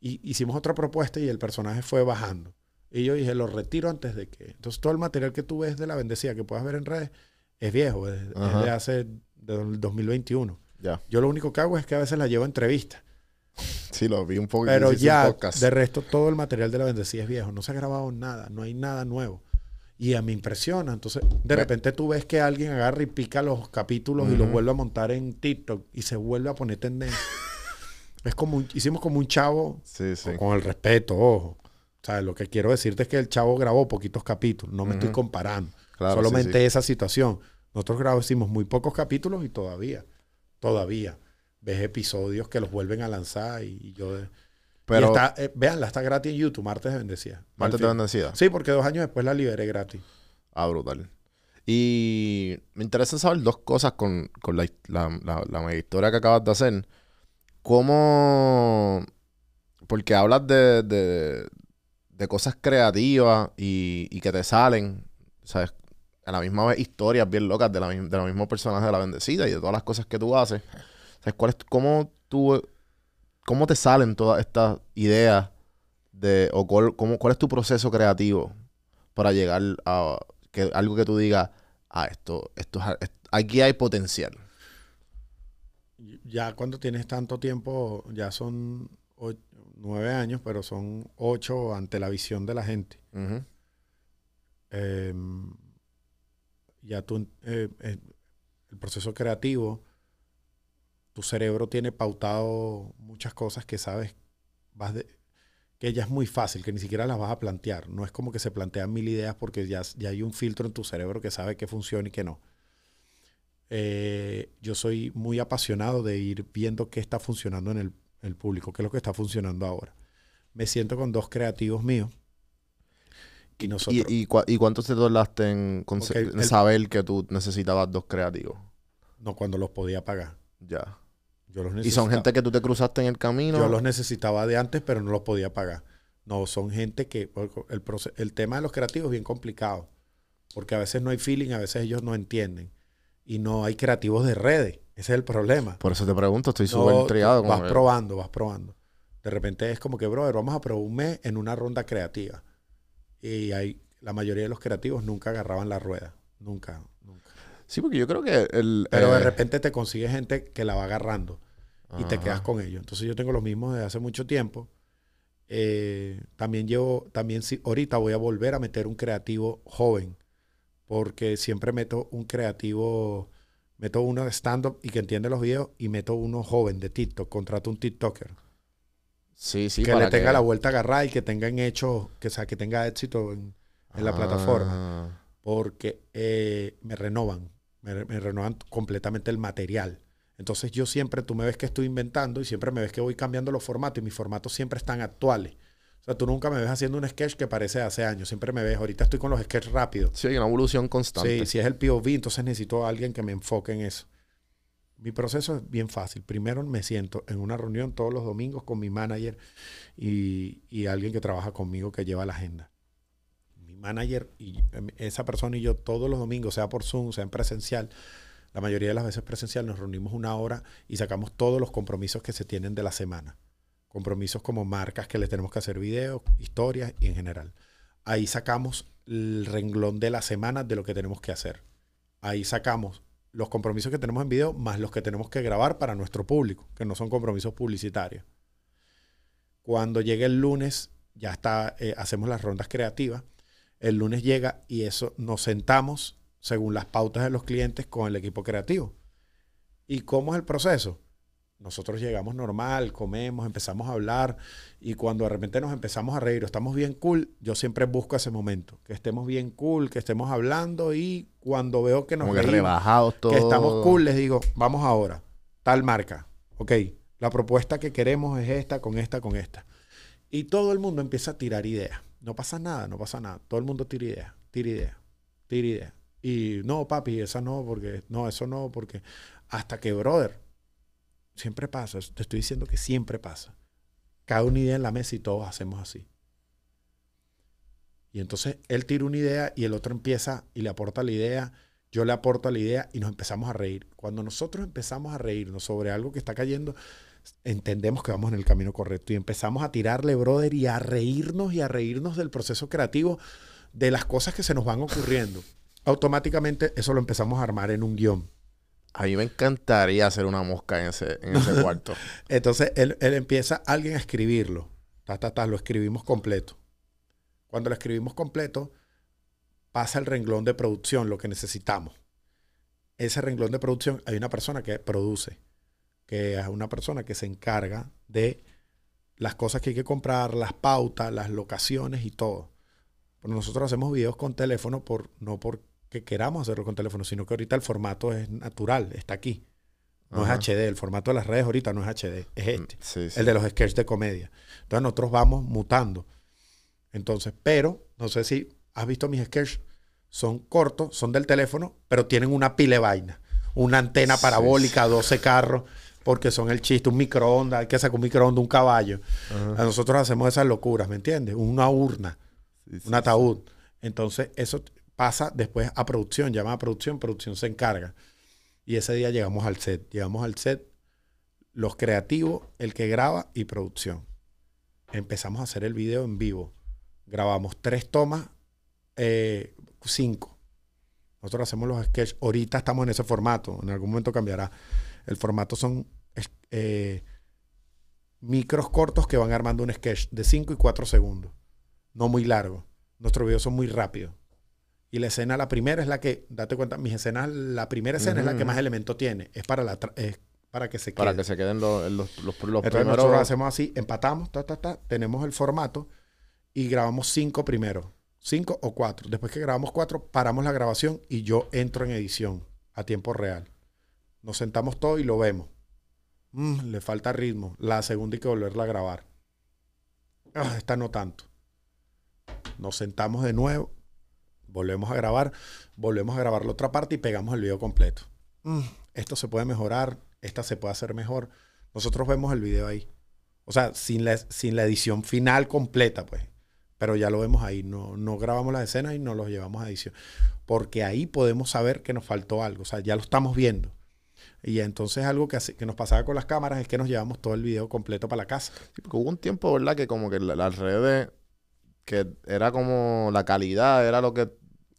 y hicimos otra propuesta y el personaje fue bajando. Y yo dije, lo retiro antes de que. Entonces todo el material que tú ves de la bendecida que puedas ver en redes es viejo, es, de hace del 2021. Ya. Yo lo único que hago es que a veces la llevo a entrevistas. Sí, lo vi un poco. Pero ya, de resto, todo el material de la bendecida es viejo. No se ha grabado nada, no hay nada nuevo. Y a mí impresiona. Entonces, de repente tú ves que alguien agarra y pica los capítulos y los vuelve a montar en TikTok y se vuelve a poner tendencia. Es como un- hicimos como un chavo, Sí, sí. con el respeto, ojo. O sea, lo que quiero decirte es que el chavo grabó poquitos capítulos. No me estoy comparando. Claro, Solamente sí, esa situación. Nosotros grabamos, hicimos muy pocos capítulos y todavía, todavía ves episodios que los vuelven a lanzar y, y yo... Pero, y está, eh, véanla, está gratis en YouTube, Martes de Bendecida. Martes de bendecida. Sí, porque dos años después la liberé gratis. Ah, brutal. Y me interesa saber dos cosas con, con la, la, la, la historia que acabas de hacer. ¿Cómo...? Porque hablas de, de, de cosas creativas y, y que te salen, ¿sabes? A la misma vez historias bien locas de la, de los mismos personajes de la bendecida y de todas las cosas que tú haces. ¿Sabes? ¿Cuál es, ¿Cómo tú... ¿Cómo te salen todas estas ideas de... o cuál, cómo, cuál es tu proceso creativo para llegar a que algo que tú digas, ah, esto, esto, es- es- aquí hay potencial. Ya cuando tienes tanto tiempo, ya son nueve años, pero son ocho ante la visión de la gente. Eh, ya tú, eh, eh, el proceso creativo, tu cerebro tiene pautado muchas cosas que sabes, vas de, que ya es muy fácil, que ni siquiera las vas a plantear. No es como que se plantean mil ideas porque ya, ya hay un filtro en tu cerebro que sabe qué funciona y qué no. Eh, yo soy muy apasionado de ir viendo qué está funcionando en el, el público, qué es lo que está funcionando ahora. Me siento con dos creativos míos. Y nosotros. ¿Y, y, cua- y cuánto te tardaste en, el- saber que tú necesitabas dos creativos? no cuando los podía pagar. Ya. Yo los ¿Y son gente que tú te cruzaste en el camino? Yo los necesitaba de antes, pero no los podía pagar. No, son gente que el, el tema de los creativos es bien complicado, porque a veces no hay feeling, a veces ellos no entienden. Y no hay creativos de redes. Ese es el problema. Por eso te pregunto, estoy No, súper intrigado. Vas que- probando, vas probando. De repente es como que, brother, vamos a probar un mes en una ronda creativa. Y hay, la mayoría de los creativos nunca agarraban la rueda. Nunca, nunca. Sí, porque yo creo que el... Pero de eh, repente te consigues gente que la va agarrando. y te quedas con ellos. Entonces yo tengo los mismos desde hace mucho tiempo. Eh, también llevo, también sí, ahorita voy a volver a meter un creativo joven, porque siempre meto un creativo, meto uno de stand-up y que entiende los videos y meto uno joven de TikTok, contrato un TikToker. Sí, sí, que para le tenga la vuelta agarrada y que tenga en hecho, que, o sea, que tenga éxito en, en la plataforma, Ah, porque eh, me renovan, me, me renovan completamente el material. Entonces yo siempre, tú me ves que estoy inventando y siempre me ves que voy cambiando los formatos y mis formatos siempre están actuales. O sea, tú nunca me ves haciendo un sketch que parece de hace años, siempre me ves, ahorita estoy con los sketches rápidos. Sí, hay una evolución constante. Sí, si es el POV, entonces necesito a alguien que me enfoque en eso. Mi proceso es bien fácil. Primero me siento en una reunión todos los domingos con mi manager y, y alguien que trabaja conmigo que lleva la agenda. Mi manager y em, esa persona y yo todos los domingos, sea por Zoom, sea en presencial, la mayoría de las veces presencial, nos reunimos una hora y sacamos todos los compromisos que se tienen de la semana. Compromisos como marcas que les tenemos que hacer videos, historias y en general. Ahí sacamos el renglón de la semana de lo que tenemos que hacer. Ahí sacamos los compromisos que tenemos en video más los que tenemos que grabar para nuestro público, que no son compromisos publicitarios. Cuando llegue el lunes, ya está, eh, hacemos las rondas creativas. El lunes llega y eso nos sentamos según las pautas de los clientes con el equipo creativo. ¿Y cómo es el proceso? Nosotros llegamos normal, comemos, empezamos a hablar y cuando de repente nos empezamos a reír, o estamos bien cool, yo siempre busco ese momento, que estemos bien cool, que estemos hablando y cuando veo que nos Como que reímos, rebajados todos. que estamos cool, les digo, vamos ahora, tal marca, ok, la propuesta que queremos es esta, con esta, con esta. Y todo el mundo empieza a tirar ideas. No pasa nada, no pasa nada. Todo el mundo tira ideas, tira ideas, tira ideas. Y no, papi, esa no, porque, no, eso no, porque, hasta que, brother, siempre pasa, te estoy diciendo que siempre pasa. Cada una idea en la mesa y todos hacemos así. Y entonces él tira una idea y el otro empieza y le aporta la idea, yo le aporto la idea y nos empezamos a reír. Cuando nosotros empezamos a reírnos sobre algo que está cayendo, entendemos que vamos en el camino correcto y empezamos a tirarle, brother, y a reírnos y a reírnos del proceso creativo, de las cosas que se nos van ocurriendo. Automáticamente eso lo empezamos a armar en un guion. A mí me encantaría hacer una mosca en ese, en ese cuarto. Entonces él, él empieza alguien a escribirlo. Ta, ta, ta, lo escribimos completo. Cuando lo escribimos completo, pasa el renglón de producción, lo que necesitamos. Ese renglón de producción, hay una persona que produce, que es una persona que se encarga de las cosas que hay que comprar, las pautas, las locaciones y todo. Pero nosotros hacemos videos con teléfono por, no porque queramos hacerlo con teléfono, sino que ahorita el formato es natural, está aquí. No Ajá. es HD, el formato de las redes ahorita no es HD, es este Sí, sí. el de los sketches de comedia. Entonces nosotros vamos mutando. Entonces, pero, no sé si has visto mis sketches, son cortos, son del teléfono, pero tienen una pile vaina. Una antena Sí, parabólica, 12 carros, porque son el chiste, un microondas, hay que sacar un microondas, un caballo. Ajá. Nosotros hacemos esas locuras, ¿me entiendes? Una urna, Sí, sí, un ataúd. Entonces, eso pasa después a producción, llama a producción, producción se encarga. Y ese día llegamos al set. Llegamos al set, los creativos, el que graba y producción. Empezamos a hacer el video en vivo. Grabamos tres tomas, eh, cinco. Nosotros hacemos los sketches. Ahorita estamos en ese formato. En algún momento cambiará. El formato son eh, micros cortos que van armando un sketch de 5 y 4 segundos. No muy largo. Nuestros videos son muy rápidos. Y la escena, la primera es la que, date cuenta, mis escenas, la primera escena es la que más elemento tiene. Es para, la es para que se quede. Para que se queden los, los, los, los Entonces primeros. nosotros hacemos así, empatamos, ta, ta, ta, tenemos el formato y grabamos cinco primero. Cinco o cuatro. Después que grabamos cuatro, paramos la grabación y yo entro en edición a tiempo real. Nos sentamos todos y lo vemos. Mm, le falta ritmo. La segunda hay que volverla a grabar. Ah, esta no tanto. Nos sentamos de nuevo, volvemos a grabar, volvemos a grabar la otra parte y pegamos el video completo. Mm, esto se puede mejorar, esta se puede hacer mejor. Nosotros vemos el video ahí. O sea, sin la, sin la edición final completa, pues. Pero ya lo vemos ahí. No, no grabamos las escenas y no los llevamos a edición. Porque ahí podemos saber que nos faltó algo. O sea, ya lo estamos viendo. Y entonces algo que, hace- que nos pasaba con las cámaras es que nos llevamos todo el video completo para la casa. Sí, porque hubo un tiempo, ¿verdad? Que como que la- las redes, que era como la calidad, era lo que...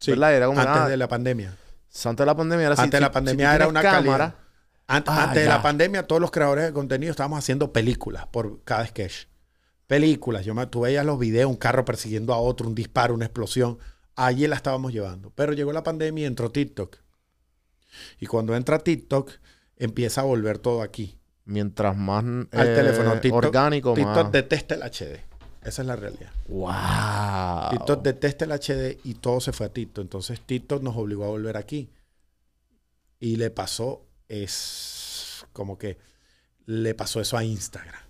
¿Verdad? Era como... antes de la pandemia. antes de la pandemia era así, Antes de la si pandemia era una cámara, calidad. Ah, antes de la pandemia, todos los creadores de contenido estábamos haciendo películas por cada sketch. Películas. Yo me, tú veías los videos, un carro persiguiendo a otro, un disparo, una explosión. Allí la estábamos llevando. Pero llegó la pandemia y entró TikTok. Y cuando entra TikTok, empieza a volver todo aquí. Mientras más Al eh, teléfono. TikTok, orgánico, TikTok más... detesta el HD. Esa es la realidad. ¡Wow! TikTok detesta el HD y todo se fue a TikTok. Entonces TikTok nos obligó a volver aquí. Y le pasó, es como que le pasó eso a Instagram.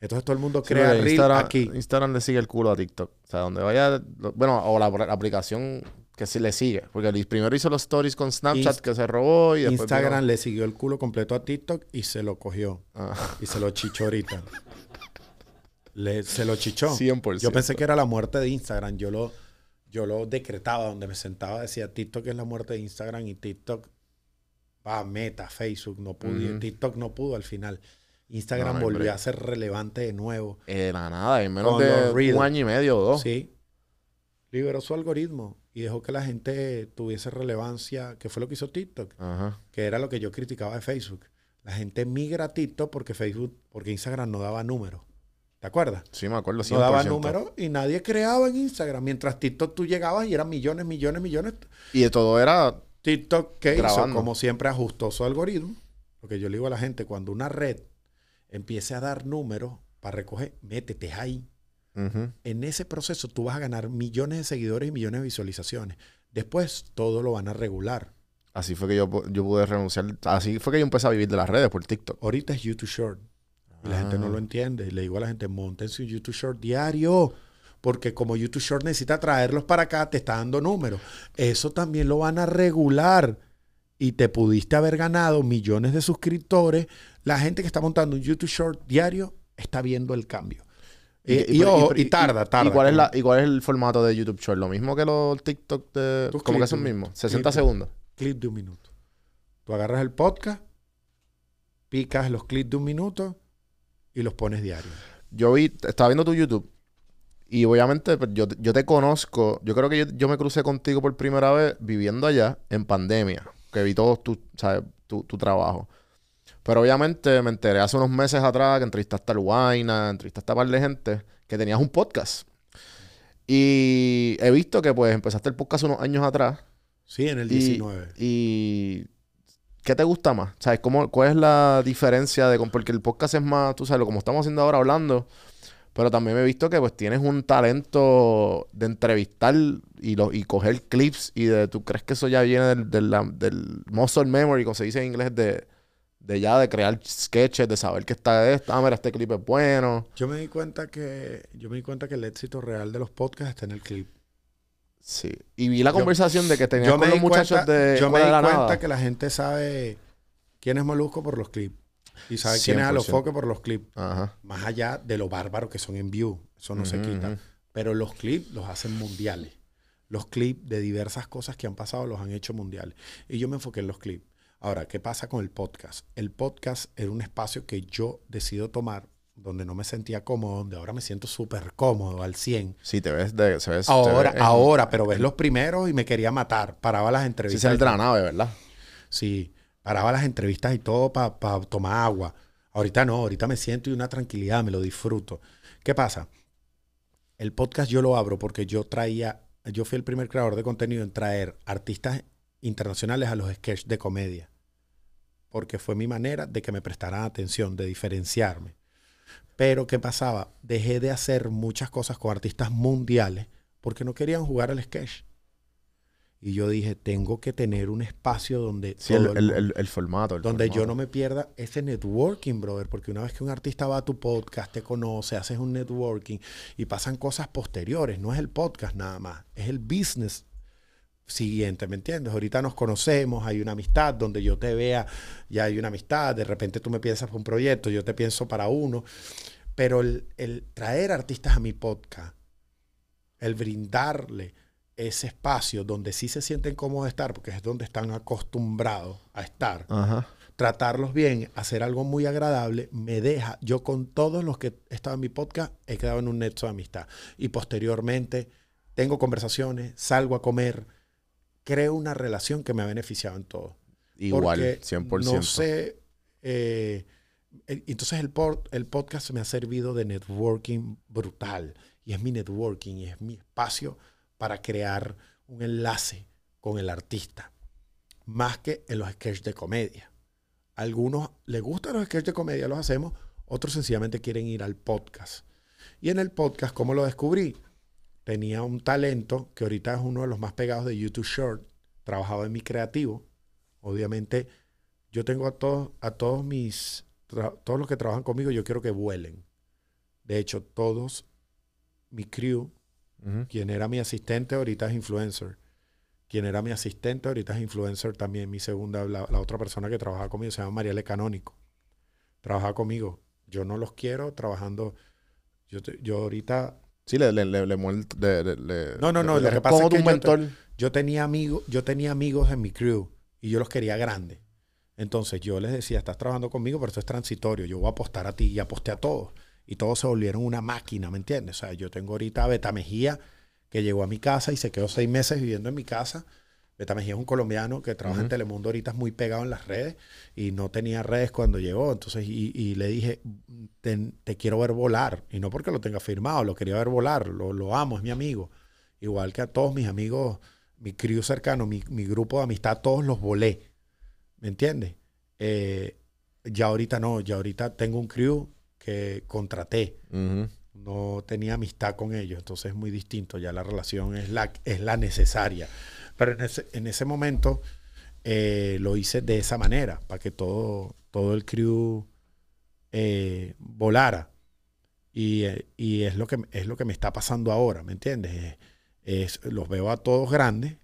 Entonces todo el mundo Sí, crea Instagram, aquí. Instagram le sigue el culo a TikTok. O sea, donde vaya... Bueno, o la, la aplicación que sí le sigue. Porque primero hizo los stories con Snapchat Inst- que se robó y después... Instagram vino- le siguió el culo completo a TikTok y se lo cogió. Ah, Y se lo chichó ahorita. Le- se lo chichó. 100%. Yo pensé que era la muerte de Instagram. Yo lo, yo lo decretaba donde me sentaba. Decía TikTok es la muerte de Instagram y TikTok va a Meta, Facebook. No pudo. TikTok no pudo al final. Instagram No, no hay volvió a ser relevante de nuevo. Eh, la nada, en menos de un año y medio o dos. Sí. Liberó su algoritmo y dejó que la gente tuviese relevancia, que fue lo que hizo TikTok, Ajá. que era lo que yo criticaba de Facebook. La gente migra a TikTok porque Facebook, porque Instagram no daba números. ¿Te acuerdas? Sí, me acuerdo. 100%. No daba números y nadie creaba en Instagram. Mientras TikTok tú llegabas y eran millones, millones, millones. Y de todo era... TikTok, ¿qué hizo? Grabando. Como siempre, ajustó su algoritmo Lo que yo le digo a la gente, cuando una red empiece a dar números para recoger, métete ahí. En ese proceso tú vas a ganar millones de seguidores y millones de visualizaciones. Después todo lo van a regular. Así fue que yo, yo pude renunciar. Así fue que yo empecé a vivir de las redes por TikTok. Ahorita es YouTube Short. Y la gente no Ah. lo entiende. Y le digo a la gente, montense un YouTube Short diario. Porque como YouTube Short necesita traerlos para acá, te está dando números. Eso también lo van a regular. Y te pudiste haber ganado millones de suscriptores. La gente que está montando un YouTube Short diario está viendo el cambio. Y, y ojo, pero- y tarda, tarda. ¿Y cuál, es la, ¿Y cuál es el formato de YouTube Short? ¿Lo mismo que los TikTok de... Como que tus- mismos? clips, 60 tus- segundos. Clip de un minuto. Tú agarras el podcast, picas los clips de un minuto y los pones diarios. Yo vi... Estaba viendo tu YouTube. Y obviamente pues, yo, yo te conozco. Yo creo que yo, yo me crucé contigo por primera vez viviendo allá en pandemia. Que vi todo tu, ¿sabes? tu, tu trabajo. Pero obviamente me enteré hace unos meses atrás que entrevistaste al Guayna, entrevistaste a un par de gente, que tenías un podcast. Y he visto que pues empezaste el podcast unos años atrás. Sí, en el Y- 19. Y ¿qué te gusta más? ¿Sabes cómo, cuál es la diferencia de porque el podcast es más, tú sabes, como estamos haciendo ahora hablando, pero también he visto que pues tienes un talento de entrevistar y lo, y coger clips y de tú crees que eso ya viene del, del, del muscle memory, como se dice en inglés, de, de ya de crear sketches, de saber que está esto, ah, mira, este clip es bueno. Yo me di cuenta que yo me di cuenta que el éxito real de los podcasts está en el clip. Sí. Y vi la Yo- conversación de que tenías Yo con me los muchachos cuenta, de yo me di cuenta Nada. que la gente sabe quién es Molusco por los clips y sabe quién es 100%. Alofoque por los clips, Ajá. más allá de lo bárbaro que son en view, eso no se quita. Pero los clips los hacen mundiales. Los clips de diversas cosas que han pasado los han hecho mundiales. Y yo me enfoqué en los clips. Ahora, ¿qué pasa con el podcast? El podcast era un espacio que yo decido tomar donde no me sentía cómodo, donde ahora me siento súper cómodo al 100. Sí, te ves de... Se ves, Ahora, te ves- ahora, pero ves los primeros y me quería matar. Paraba las Sí, entrevistas. el de la nave, ¿verdad? Sí, paraba las entrevistas y todo para tomar agua. Ahorita no, ahorita me siento y una tranquilidad, me lo disfruto. ¿Qué pasa? El podcast yo lo abro porque yo traía, yo fui el primer creador de contenido en traer artistas internacionales a los sketches de comedia. Porque fue mi manera de que me prestaran atención, de diferenciarme. Pero ¿qué pasaba? Dejé de hacer muchas cosas con artistas mundiales porque no querían jugar al sketch. Y yo dije, tengo que tener un espacio donde, Sí, el, formato. donde yo no me pierda ese networking, brother. Porque una vez que un artista va a tu podcast, te conoce, haces un networking y pasan cosas posteriores. No es el podcast nada más, es el business siguiente, ¿me entiendes? Ahorita nos conocemos, hay una amistad donde yo te vea, ya hay una amistad, de repente tú me piensas para un proyecto, yo te pienso para uno, pero el, el traer artistas a mi podcast, el brindarle ese espacio donde sí se sienten cómodos de estar, porque es donde están acostumbrados a estar, Ajá. tratarlos bien, hacer algo muy agradable, me deja, yo con todos los que estado en mi podcast, he quedado en un nexo de amistad. Y posteriormente tengo conversaciones, salgo a comer, creo una relación que me ha beneficiado en todo. Igual, Porque 100%. No sé. eh, entonces el, por- el podcast me ha servido de networking brutal. Y es mi networking y es mi espacio para crear un enlace con el artista. Más que en los sketches de comedia. Algunos les gustan los sketches de comedia, los hacemos. Otros sencillamente quieren ir al podcast. Y en el podcast, ¿cómo lo descubrí? Tenía un talento que ahorita es uno de los más pegados de YouTube Short. Trabajaba en mi creativo. Obviamente, yo tengo a todos, a todos mis, todos los que trabajan conmigo, yo quiero que vuelen. De hecho, todos, mi crew, quien era mi asistente ahorita es influencer. Quien era mi asistente ahorita es influencer también. Mi segunda, la, la otra persona que trabaja conmigo se llama Mariale Canónico. Trabaja conmigo. Yo no los quiero trabajando. Yo, yo ahorita Sí, le, le, le, le No, no, no, lo que pasa es que yo yo tenía amigos, yo tenía amigos en mi crew y yo los quería grandes. Entonces yo les decía, estás trabajando conmigo, pero esto es transitorio. Yo voy a apostar a ti y aposté a todos. Y todos se volvieron una máquina, ¿me entiendes? O sea, yo tengo ahorita a Beta Mejía, que llegó a mi casa y se quedó seis meses viviendo en mi casa. Beta Mejía es un colombiano que trabaja en. Telemundo ahorita, es muy pegado en las redes y no tenía redes cuando llegó. Entonces, y, y le dije, te, te quiero ver volar. Y no porque lo tenga firmado, lo quería ver volar, lo, lo amo, es mi amigo. Igual que a todos mis amigos, mi crew cercano, mi, mi grupo de amistad, todos los volé. ¿Me entiendes? Eh, ya ahorita no, ya ahorita tengo un crew que contraté. No tenía amistad con ellos, entonces es muy distinto. Ya la relación es la, es la necesaria. Pero en ese, en ese momento eh, lo hice de esa manera, para que todo, todo el crew eh, volara. Y, eh, y es, lo que, es lo que me está pasando ahora, ¿me entiendes? Es- los veo a todos grandes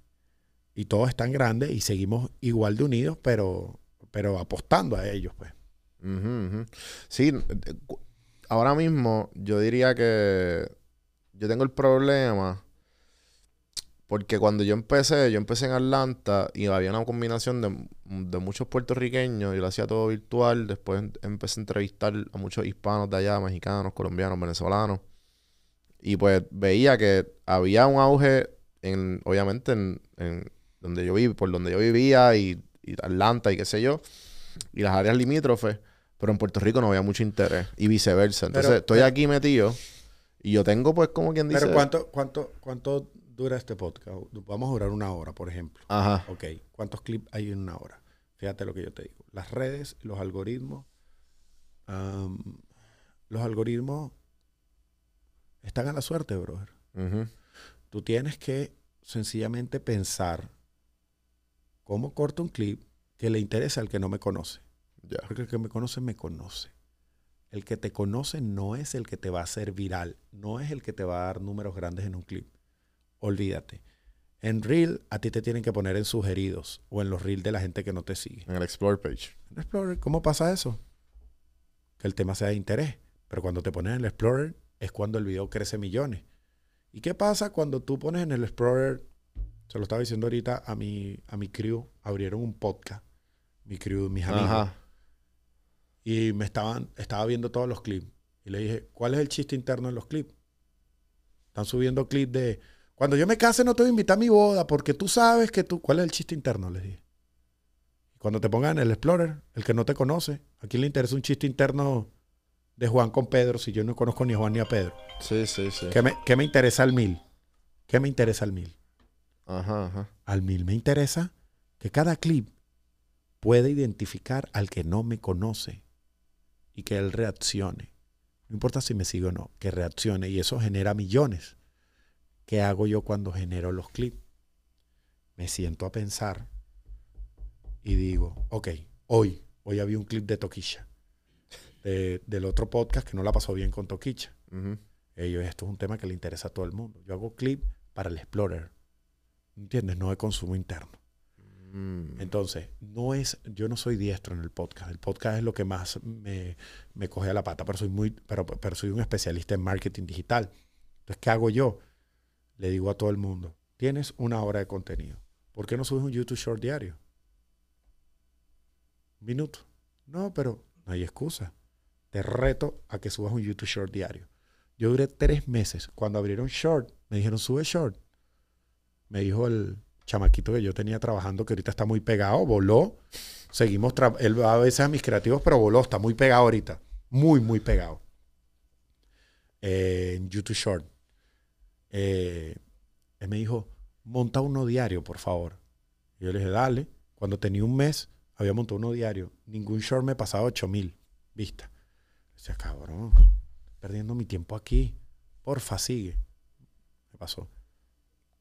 y todos están grandes y seguimos igual de unidos, pero, pero apostando a ellos, pues. Ujú. Sí, ahora mismo yo diría que yo tengo el problema porque cuando yo empecé, yo empecé en Atlanta y había una combinación de, de muchos puertorriqueños y lo hacía todo virtual. Después em- empecé a entrevistar a muchos hispanos de allá, mexicanos, colombianos, venezolanos. Y pues veía que había un auge en, obviamente, en, en donde yo viví, por donde yo vivía y, y Atlanta y qué sé yo, y las áreas limítrofes, pero en Puerto Rico no había mucho interés y viceversa. Entonces Pero- estoy aquí metido y yo tengo pues como quien dice... Pero ¿cuánto, cuánto, ¿cuánto dura este podcast? Vamos a durar una hora, por ejemplo. Ajá. Ok, ¿cuántos clips hay en una hora? Fíjate lo que yo te digo. Las redes, los algoritmos, los algoritmos están a la suerte, brother. Tú tienes que sencillamente pensar cómo corto un clip que le interese al que no me conoce. Porque el que me conoce, me conoce. El que te conoce no es el que te va a hacer viral, no es el que te va a dar números grandes en un clip. Olvídate. En Reel, a ti te tienen que poner en sugeridos o en los Reels de la gente que no te sigue. En el Explore page. En Explorer, ¿cómo pasa eso? Que el tema sea de interés. Pero cuando te pones en el Explorer es cuando el video crece millones. ¿Y qué pasa cuando tú pones en el Explorer? Se lo estaba diciendo ahorita a mi, a mi crew. Abrieron un podcast. Mi crew, mis amigos. Ajá. Y me estaban, estaba viendo todos los clips. Y le dije, ¿cuál es el chiste interno en los clips? Están subiendo clips de, cuando yo me case no te voy a invitar a mi boda porque tú sabes que tú, ¿cuál es el chiste interno? Les dije. Cuando te pongan el Explorer, el que no te conoce, ¿a quién le interesa un chiste interno de Juan con Pedro si yo no conozco ni a Juan ni a Pedro? Sí, sí, sí. ¿Qué me, qué me interesa al mil? ¿Qué me interesa al mil? Ajá, ajá. Al mil me interesa que cada clip pueda identificar al que no me conoce y que él reaccione. No importa si me sigue o no, que reaccione y eso genera millones. ¿Qué hago yo cuando genero los clips? Me siento a pensar y digo, ok, hoy, hoy había un clip de Toquilla, de- del otro podcast que no la pasó bien con Toquicha. Ujú. Ellos, esto es un tema que le interesa a todo el mundo. Yo hago clip para el Explorer. ¿Entiendes? No de consumo interno. Mm. Entonces, no es, yo no soy diestro en el podcast. El podcast es lo que más me, me coge a la pata, pero soy muy, pero, pero soy un especialista en marketing digital. Entonces, ¿qué hago yo? Le digo a todo el mundo, tienes una hora de contenido. ¿Por qué no subes un YouTube Short diario? Un minuto. No, pero no hay excusa. Te reto a que subas un YouTube Short diario. Yo duré tres meses. Cuando abrieron Short, me dijeron, sube Short. Me dijo el chamaquito que yo tenía trabajando, que ahorita está muy pegado, voló. Seguimos, él va a veces a mis creativos, pero voló, está muy pegado ahorita. Muy, muy pegado. Eh, en YouTube Short. Eh, él me dijo, monta uno diario, por favor. Y yo le dije, dale. Cuando tenía un mes, había montado uno diario. Ningún short me pasaba 8000 vistas. Decía, cabrón, perdiendo mi tiempo aquí. Porfa, sigue. Me pasó.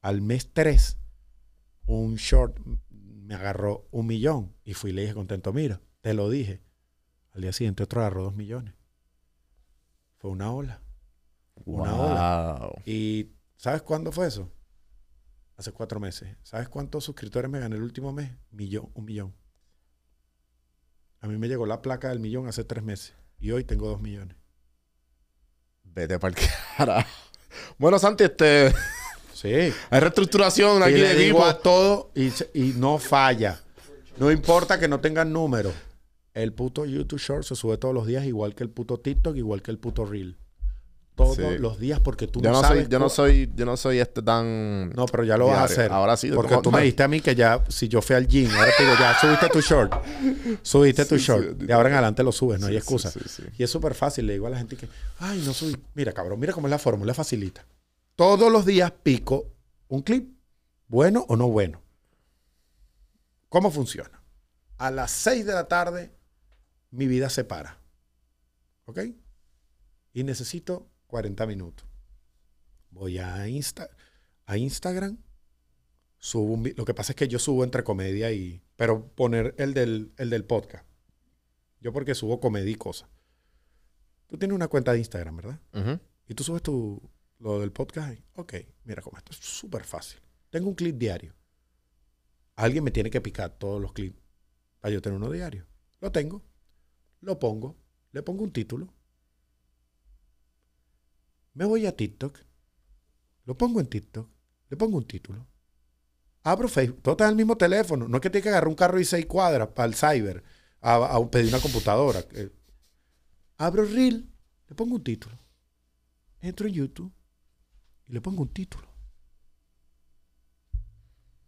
Al mes 3, un short me agarró un millón. Y fui y le dije contento, mira, te lo dije. Al día siguiente otro agarró dos millones. Fue una ola. Una Wow. ¿Y sabes cuándo fue eso? Hace cuatro meses. ¿Sabes cuántos suscriptores me gané el último mes? Millón, un millón. A mí me llegó la placa del millón hace tres meses. Y hoy tengo dos millones. Vete para el carajo. Bueno, Santi, este, Sí. hay reestructuración aquí le de digo a todo y, y no falla. No importa que no tengan número. El puto YouTube Short se sube todos los días, igual que el puto TikTok, igual que el puto Reel. Todos Sí. los días, porque tú Yo no, no, sabes. soy, yo no soy, yo no soy este tan. No, pero ya lo vas a hacer. Ahora sí. Porque tú me dijiste a mí que ya, si yo fui al gym, ahora te digo, ya subiste tu short. Subiste tu Sí, sí, short. De ahora en adelante lo subes, no hay excusa. Y es súper fácil. Le digo a la gente que, ay, no subí. Mira, cabrón, mira cómo es la fórmula, facilita. Todos los días pico un clip, bueno o no bueno. ¿Cómo funciona? A las 6 de la tarde mi vida se para. ¿Ok? Y necesito 40 minutos. Voy a, Insta, a Instagram, subo un Lo que pasa es que yo subo entre comedia y... Pero poner el del, el del podcast. Yo porque subo comedia y cosas. Tú tienes una cuenta de Instagram, ¿verdad? Y tú subes tu, lo del podcast. Ok, mira cómo esto es súper fácil. Tengo un clip diario. Alguien me tiene que picar todos los clips para yo tener uno diario. Lo tengo, lo pongo, le pongo un título. Me voy a TikTok, lo pongo en TikTok, le pongo un título. Abro Facebook, todo está en el mismo teléfono. No es que tenga que agarrar un carro y seis cuadras para el cyber a, a pedir una computadora. Eh, Abro Reel, le pongo un título. Entro en YouTube y le pongo un título.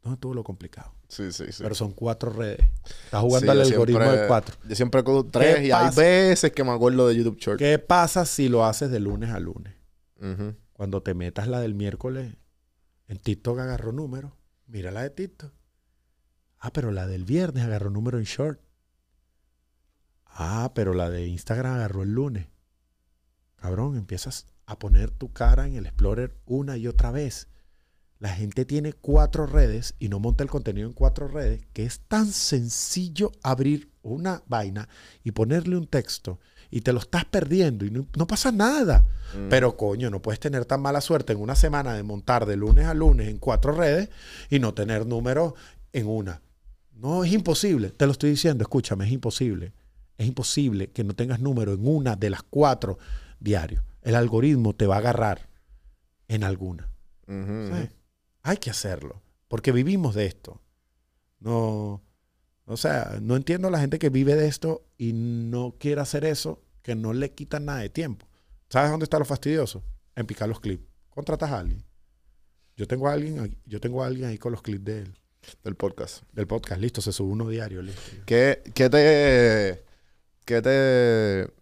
¿Dónde estuvo lo complicado? Sí, sí, sí. Pero son cuatro redes. Estás jugando Sí, al algoritmo siempre- de cuatro. Yo siempre cojo tres y hay pasa? veces que me acuerdo de YouTube Short. ¿Qué pasa si lo haces de lunes a lunes? Cuando te metas la del miércoles, en TikTok agarró número. Mira la de TikTok. Ah, pero la del viernes agarró número en short. Ah, pero la de Instagram agarró el lunes. Cabrón, empiezas a poner tu cara en el Explorer una y otra vez. La gente tiene cuatro redes y no monta el contenido en cuatro redes, que es tan sencillo abrir una vaina y ponerle un texto y te lo estás perdiendo y no, no pasa nada. Mm. Pero coño, no puedes tener tan mala suerte en una semana de montar de lunes a lunes en cuatro redes y no tener números en una. No, es imposible. Te lo estoy diciendo, escúchame, es imposible. Es imposible que no tengas número en una de las cuatro diarios. El algoritmo te va a agarrar en alguna. Hay que hacerlo, porque vivimos de esto. No, o sea, no entiendo a la gente que vive de esto y no quiere hacer eso, que no le quita nada de tiempo. ¿Sabes dónde está lo fastidioso? En picar los clips. Contratas a alguien. Yo tengo a alguien, yo tengo a alguien ahí con los clips de él, Del podcast. del podcast. Listo, se sube uno diario. Listo. ¿Qué, qué te. ¿Qué te.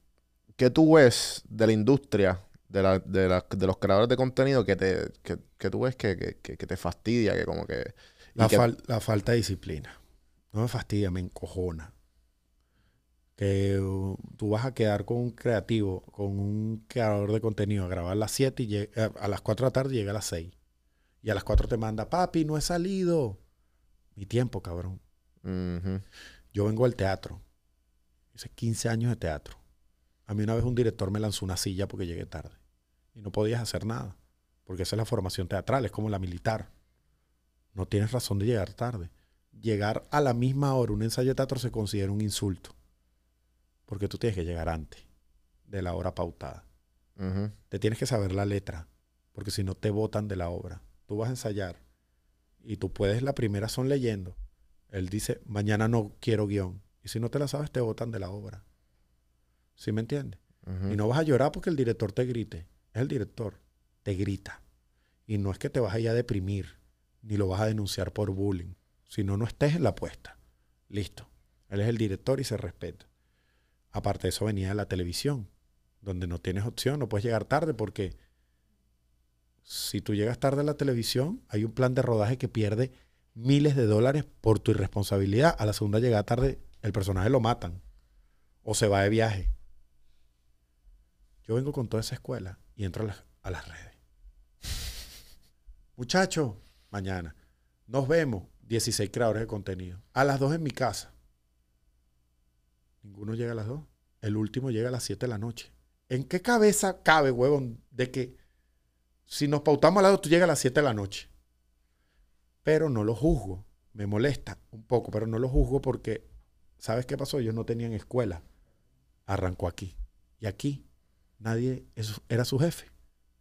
¿Qué tú ves de la industria, de, la, de, la- de los creadores de contenido que te. que, que tú ves que, que, te fastidia, que como que. La, fal- la falta de disciplina. No me fastidia, me encojona. Que uh, tú vas a quedar con un creativo, con un creador de contenido, a grabar a las 7 y eh, a las 4 de la tarde llega a las 6. Y a las 4 te manda, papi, no he salido. Mi tiempo, cabrón. Yo vengo al teatro. Hice 15 años de teatro. A mí una vez un director me lanzó una silla porque llegué tarde. Y no podías hacer nada. Porque esa es la formación teatral, es como la militar. No tienes razón de llegar tarde. Llegar a la misma hora un ensayo de teatro se considera un insulto. Porque tú tienes que llegar antes de la hora pautada. Te tienes que saber la letra. Porque si no te botan de la obra. Tú vas a ensayar. Y tú puedes, la primera son leyendo. Él dice, mañana no quiero guion. Y si no te la sabes, te botan de la obra. ¿Sí me entiendes? Y no vas a llorar porque el director te grite. Es el director. Te grita. Y no es que te vas a ir a deprimir, ni lo vas a denunciar por bullying. Si no, no estés en la apuesta. Listo. Él es el director y se respeta. Aparte de eso, venía de la televisión, donde no tienes opción, no puedes llegar tarde porque si tú llegas tarde a la televisión, hay un plan de rodaje que pierde miles de dólares por tu irresponsabilidad. A la segunda llegada tarde, el personaje lo matan o se va de viaje. Yo vengo con toda esa escuela y entro a las, a las redes. Muchachos, mañana nos vemos. 16 creadores de contenido. A las 2 en mi casa. Ninguno llega a las 2. El último llega a las 7 de la noche. ¿En qué cabeza cabe, huevón, de que si nos pautamos a las 2, tú llegas a las 7 de la noche? Pero no lo juzgo. Me molesta un poco, pero no lo juzgo porque, ¿sabes qué pasó? Ellos no tenían escuela. Arrancó aquí. Y aquí nadie es- era su jefe.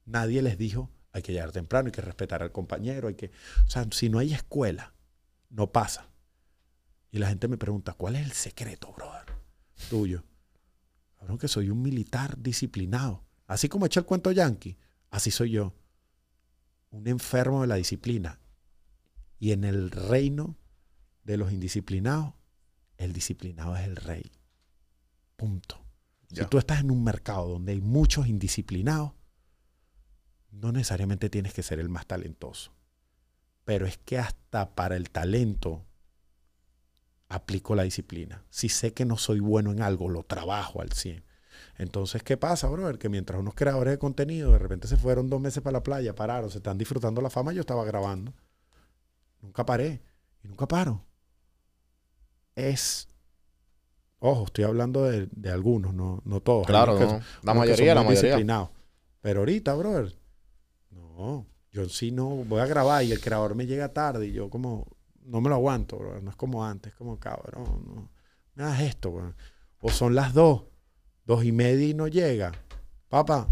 Nadie les dijo, hay que llegar temprano, hay que respetar al compañero, hay que... O sea, si no hay escuela, no pasa. Y la gente me pregunta, ¿cuál es el secreto, brother? Tuyo. Cabrón, que soy un militar disciplinado. Así como eché el cuento yankee, así soy yo. Un enfermo de la disciplina. Y en el reino de los indisciplinados, el disciplinado es el rey. Punto. Ya. Si tú estás en un mercado donde hay muchos indisciplinados, no necesariamente tienes que ser el más talentoso. Pero es que hasta para el talento aplico la disciplina. Si sé que no soy bueno en algo, lo trabajo al 100. Entonces, ¿qué pasa, brother? Que mientras unos creadores de contenido de repente se fueron dos meses para la playa, pararon, se están disfrutando la fama, yo estaba grabando. Nunca paré y nunca paro. Es. Ojo, estoy hablando de, de algunos, no, no todos. Claro, unos que- no. La que mayoría, la mayoría. Pero ahorita, brother, no. Yo sí no voy a grabar y el creador me llega tarde y yo como no me lo aguanto, brother. No es como antes, como cabrón, no. Me hagas esto. O son las dos, dos y media y no llega. Papá,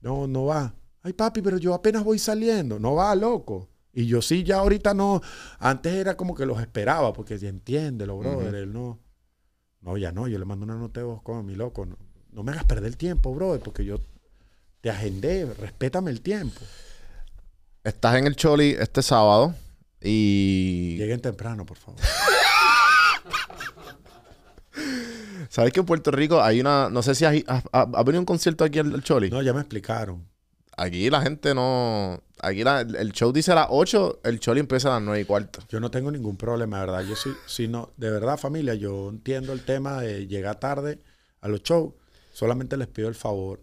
no, no va. Ay, papi, pero yo apenas voy saliendo. No va, loco. Y yo sí, ya ahorita no. Antes era como que los esperaba, porque ya entiéndelo, brother. Él no. No, ya no. Yo le mando una nota de voz como mi loco. No, no me hagas perder el tiempo, brother, porque yo te agendé. Respétame el tiempo. Estás en el Choli este sábado y... Lleguen temprano, por favor. ¿Sabes que en Puerto Rico hay una... No sé si has- ha, venido un concierto aquí al, al Choli. No, ya me explicaron. Aquí la gente no... Aquí la- el show dice a las 8, el Choli empieza a las 9 y cuarto. Yo no tengo ningún problema, de verdad. Yo sí, sí no, de verdad, familia, yo entiendo el tema de llegar tarde a los shows. Solamente les pido el favor.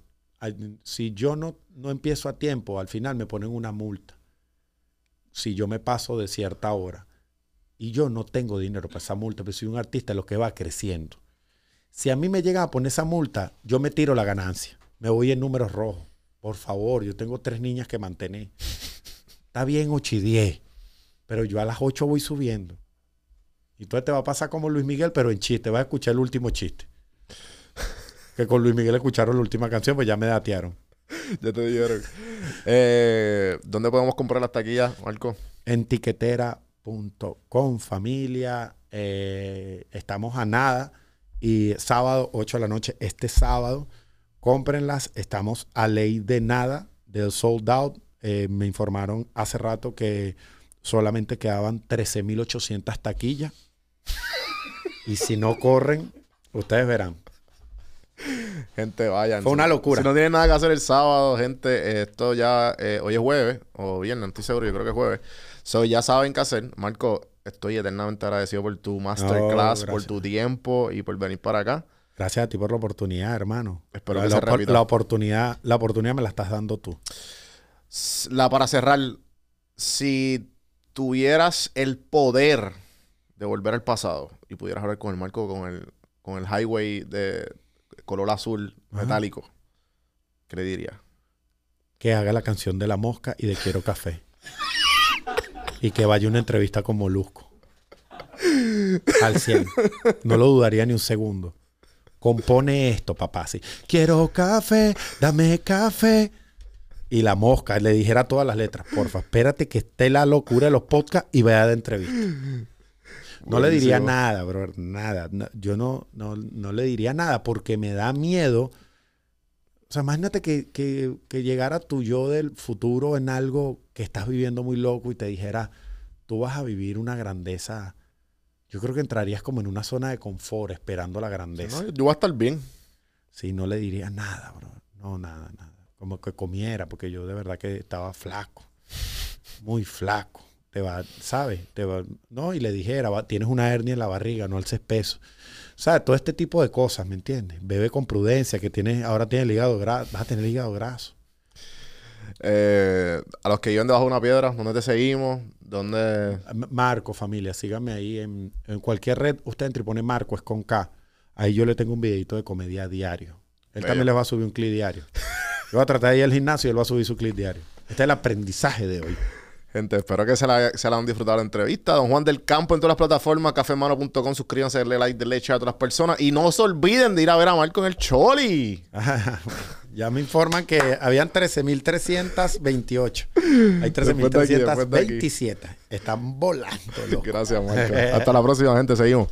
Si yo no, no empiezo a tiempo, al final me ponen una multa. Si yo me paso de cierta hora. Y yo no tengo dinero para esa multa, pero soy un artista lo que va creciendo. Si a mí me llega a poner esa multa, yo me tiro la ganancia. Me voy en números rojos. Por favor, yo tengo tres niñas que mantener. Está bien 8 y 10. Pero yo a las 8 voy subiendo. Y entonces te va a pasar como Luis Miguel, pero en chiste. Vas a escuchar el último chiste. Que con Luis Miguel escucharon la última canción, pues ya me datearon. ya te dijeron. Eh, ¿Dónde podemos comprar las taquillas, Marco? En tiquetera.com, familia. eh, estamos a nada. Y sábado, 8 de la noche, este sábado, cómprenlas. Estamos a ley de nada del sold out. Eh, me informaron hace rato que solamente quedaban 13.800 taquillas. y si no corren, ustedes verán. Gente, vayan. Fue una locura. Si no tienen nada que hacer el sábado, gente, esto ya... eh, hoy es jueves o viernes, no estoy seguro, yo creo que es jueves. So, ya saben qué hacer. Marco, estoy eternamente agradecido por tu masterclass, por tu tiempo y por venir para acá. Gracias a ti por la oportunidad, hermano. Espero la, que se la- repita. la oportunidad, la oportunidad me la estás dando tú. La para cerrar, si tuvieras el poder de volver al pasado y pudieras hablar con el Marco con el, con el highway de color azul Ajá. metálico, ¿qué le dirías? que haga la canción de la mosca y de Quiero Café. y que vaya a una entrevista con Molusco. Al 100. No lo dudaría ni un segundo. Compone esto, papá. Sí. Quiero café, dame café. Y la mosca le dijera todas las letras. Porfa, espérate que esté la locura de los podcasts y vaya de entrevista. No le diría nada, bro. Nada. No, yo no, no, no le diría nada porque me da miedo. O sea, imagínate que, que, que llegara tu yo del futuro en algo que estás viviendo muy loco y te dijera, tú vas a vivir una grandeza. Yo creo que entrarías como en una zona de confort esperando la grandeza. No, yo voy a estar bien. Sí, no le diría nada, bro. No, nada, nada. Como que comiera, porque yo de verdad que estaba flaco. Muy flaco. Te va, ¿sabes? Te va, no, y le dijera, va- tienes una hernia en la barriga, no alces peso. O sea, todo este tipo de cosas, ¿me entiendes? Bebe con prudencia, que tienes, ahora tienes el hígado graso, vas a tener el hígado graso. Eh, a los que viven debajo de una piedra, ¿dónde te seguimos? Marco, familia, síganme ahí en, en cualquier red. Usted entra y pone Marco, es con K. Ahí yo le tengo un videito de comedia diario. Él Bello. también le va a subir un clip diario. Yo voy a tratar de ir al gimnasio y él va a subir su clip diario. Este es el aprendizaje de hoy. Gente, espero que se la, se la han disfrutado la entrevista. Don Juan del Campo en todas las plataformas, cafemano.com. Suscríbanse, denle like, denle share a todas las personas. Y no se olviden de ir a ver a Marco en el Choli. ya me informan que habían 13.328. Hay Después de aquí, después de aquí. 13.327. Están volando. loco. Gracias, Marco. Hasta la próxima, gente. Seguimos.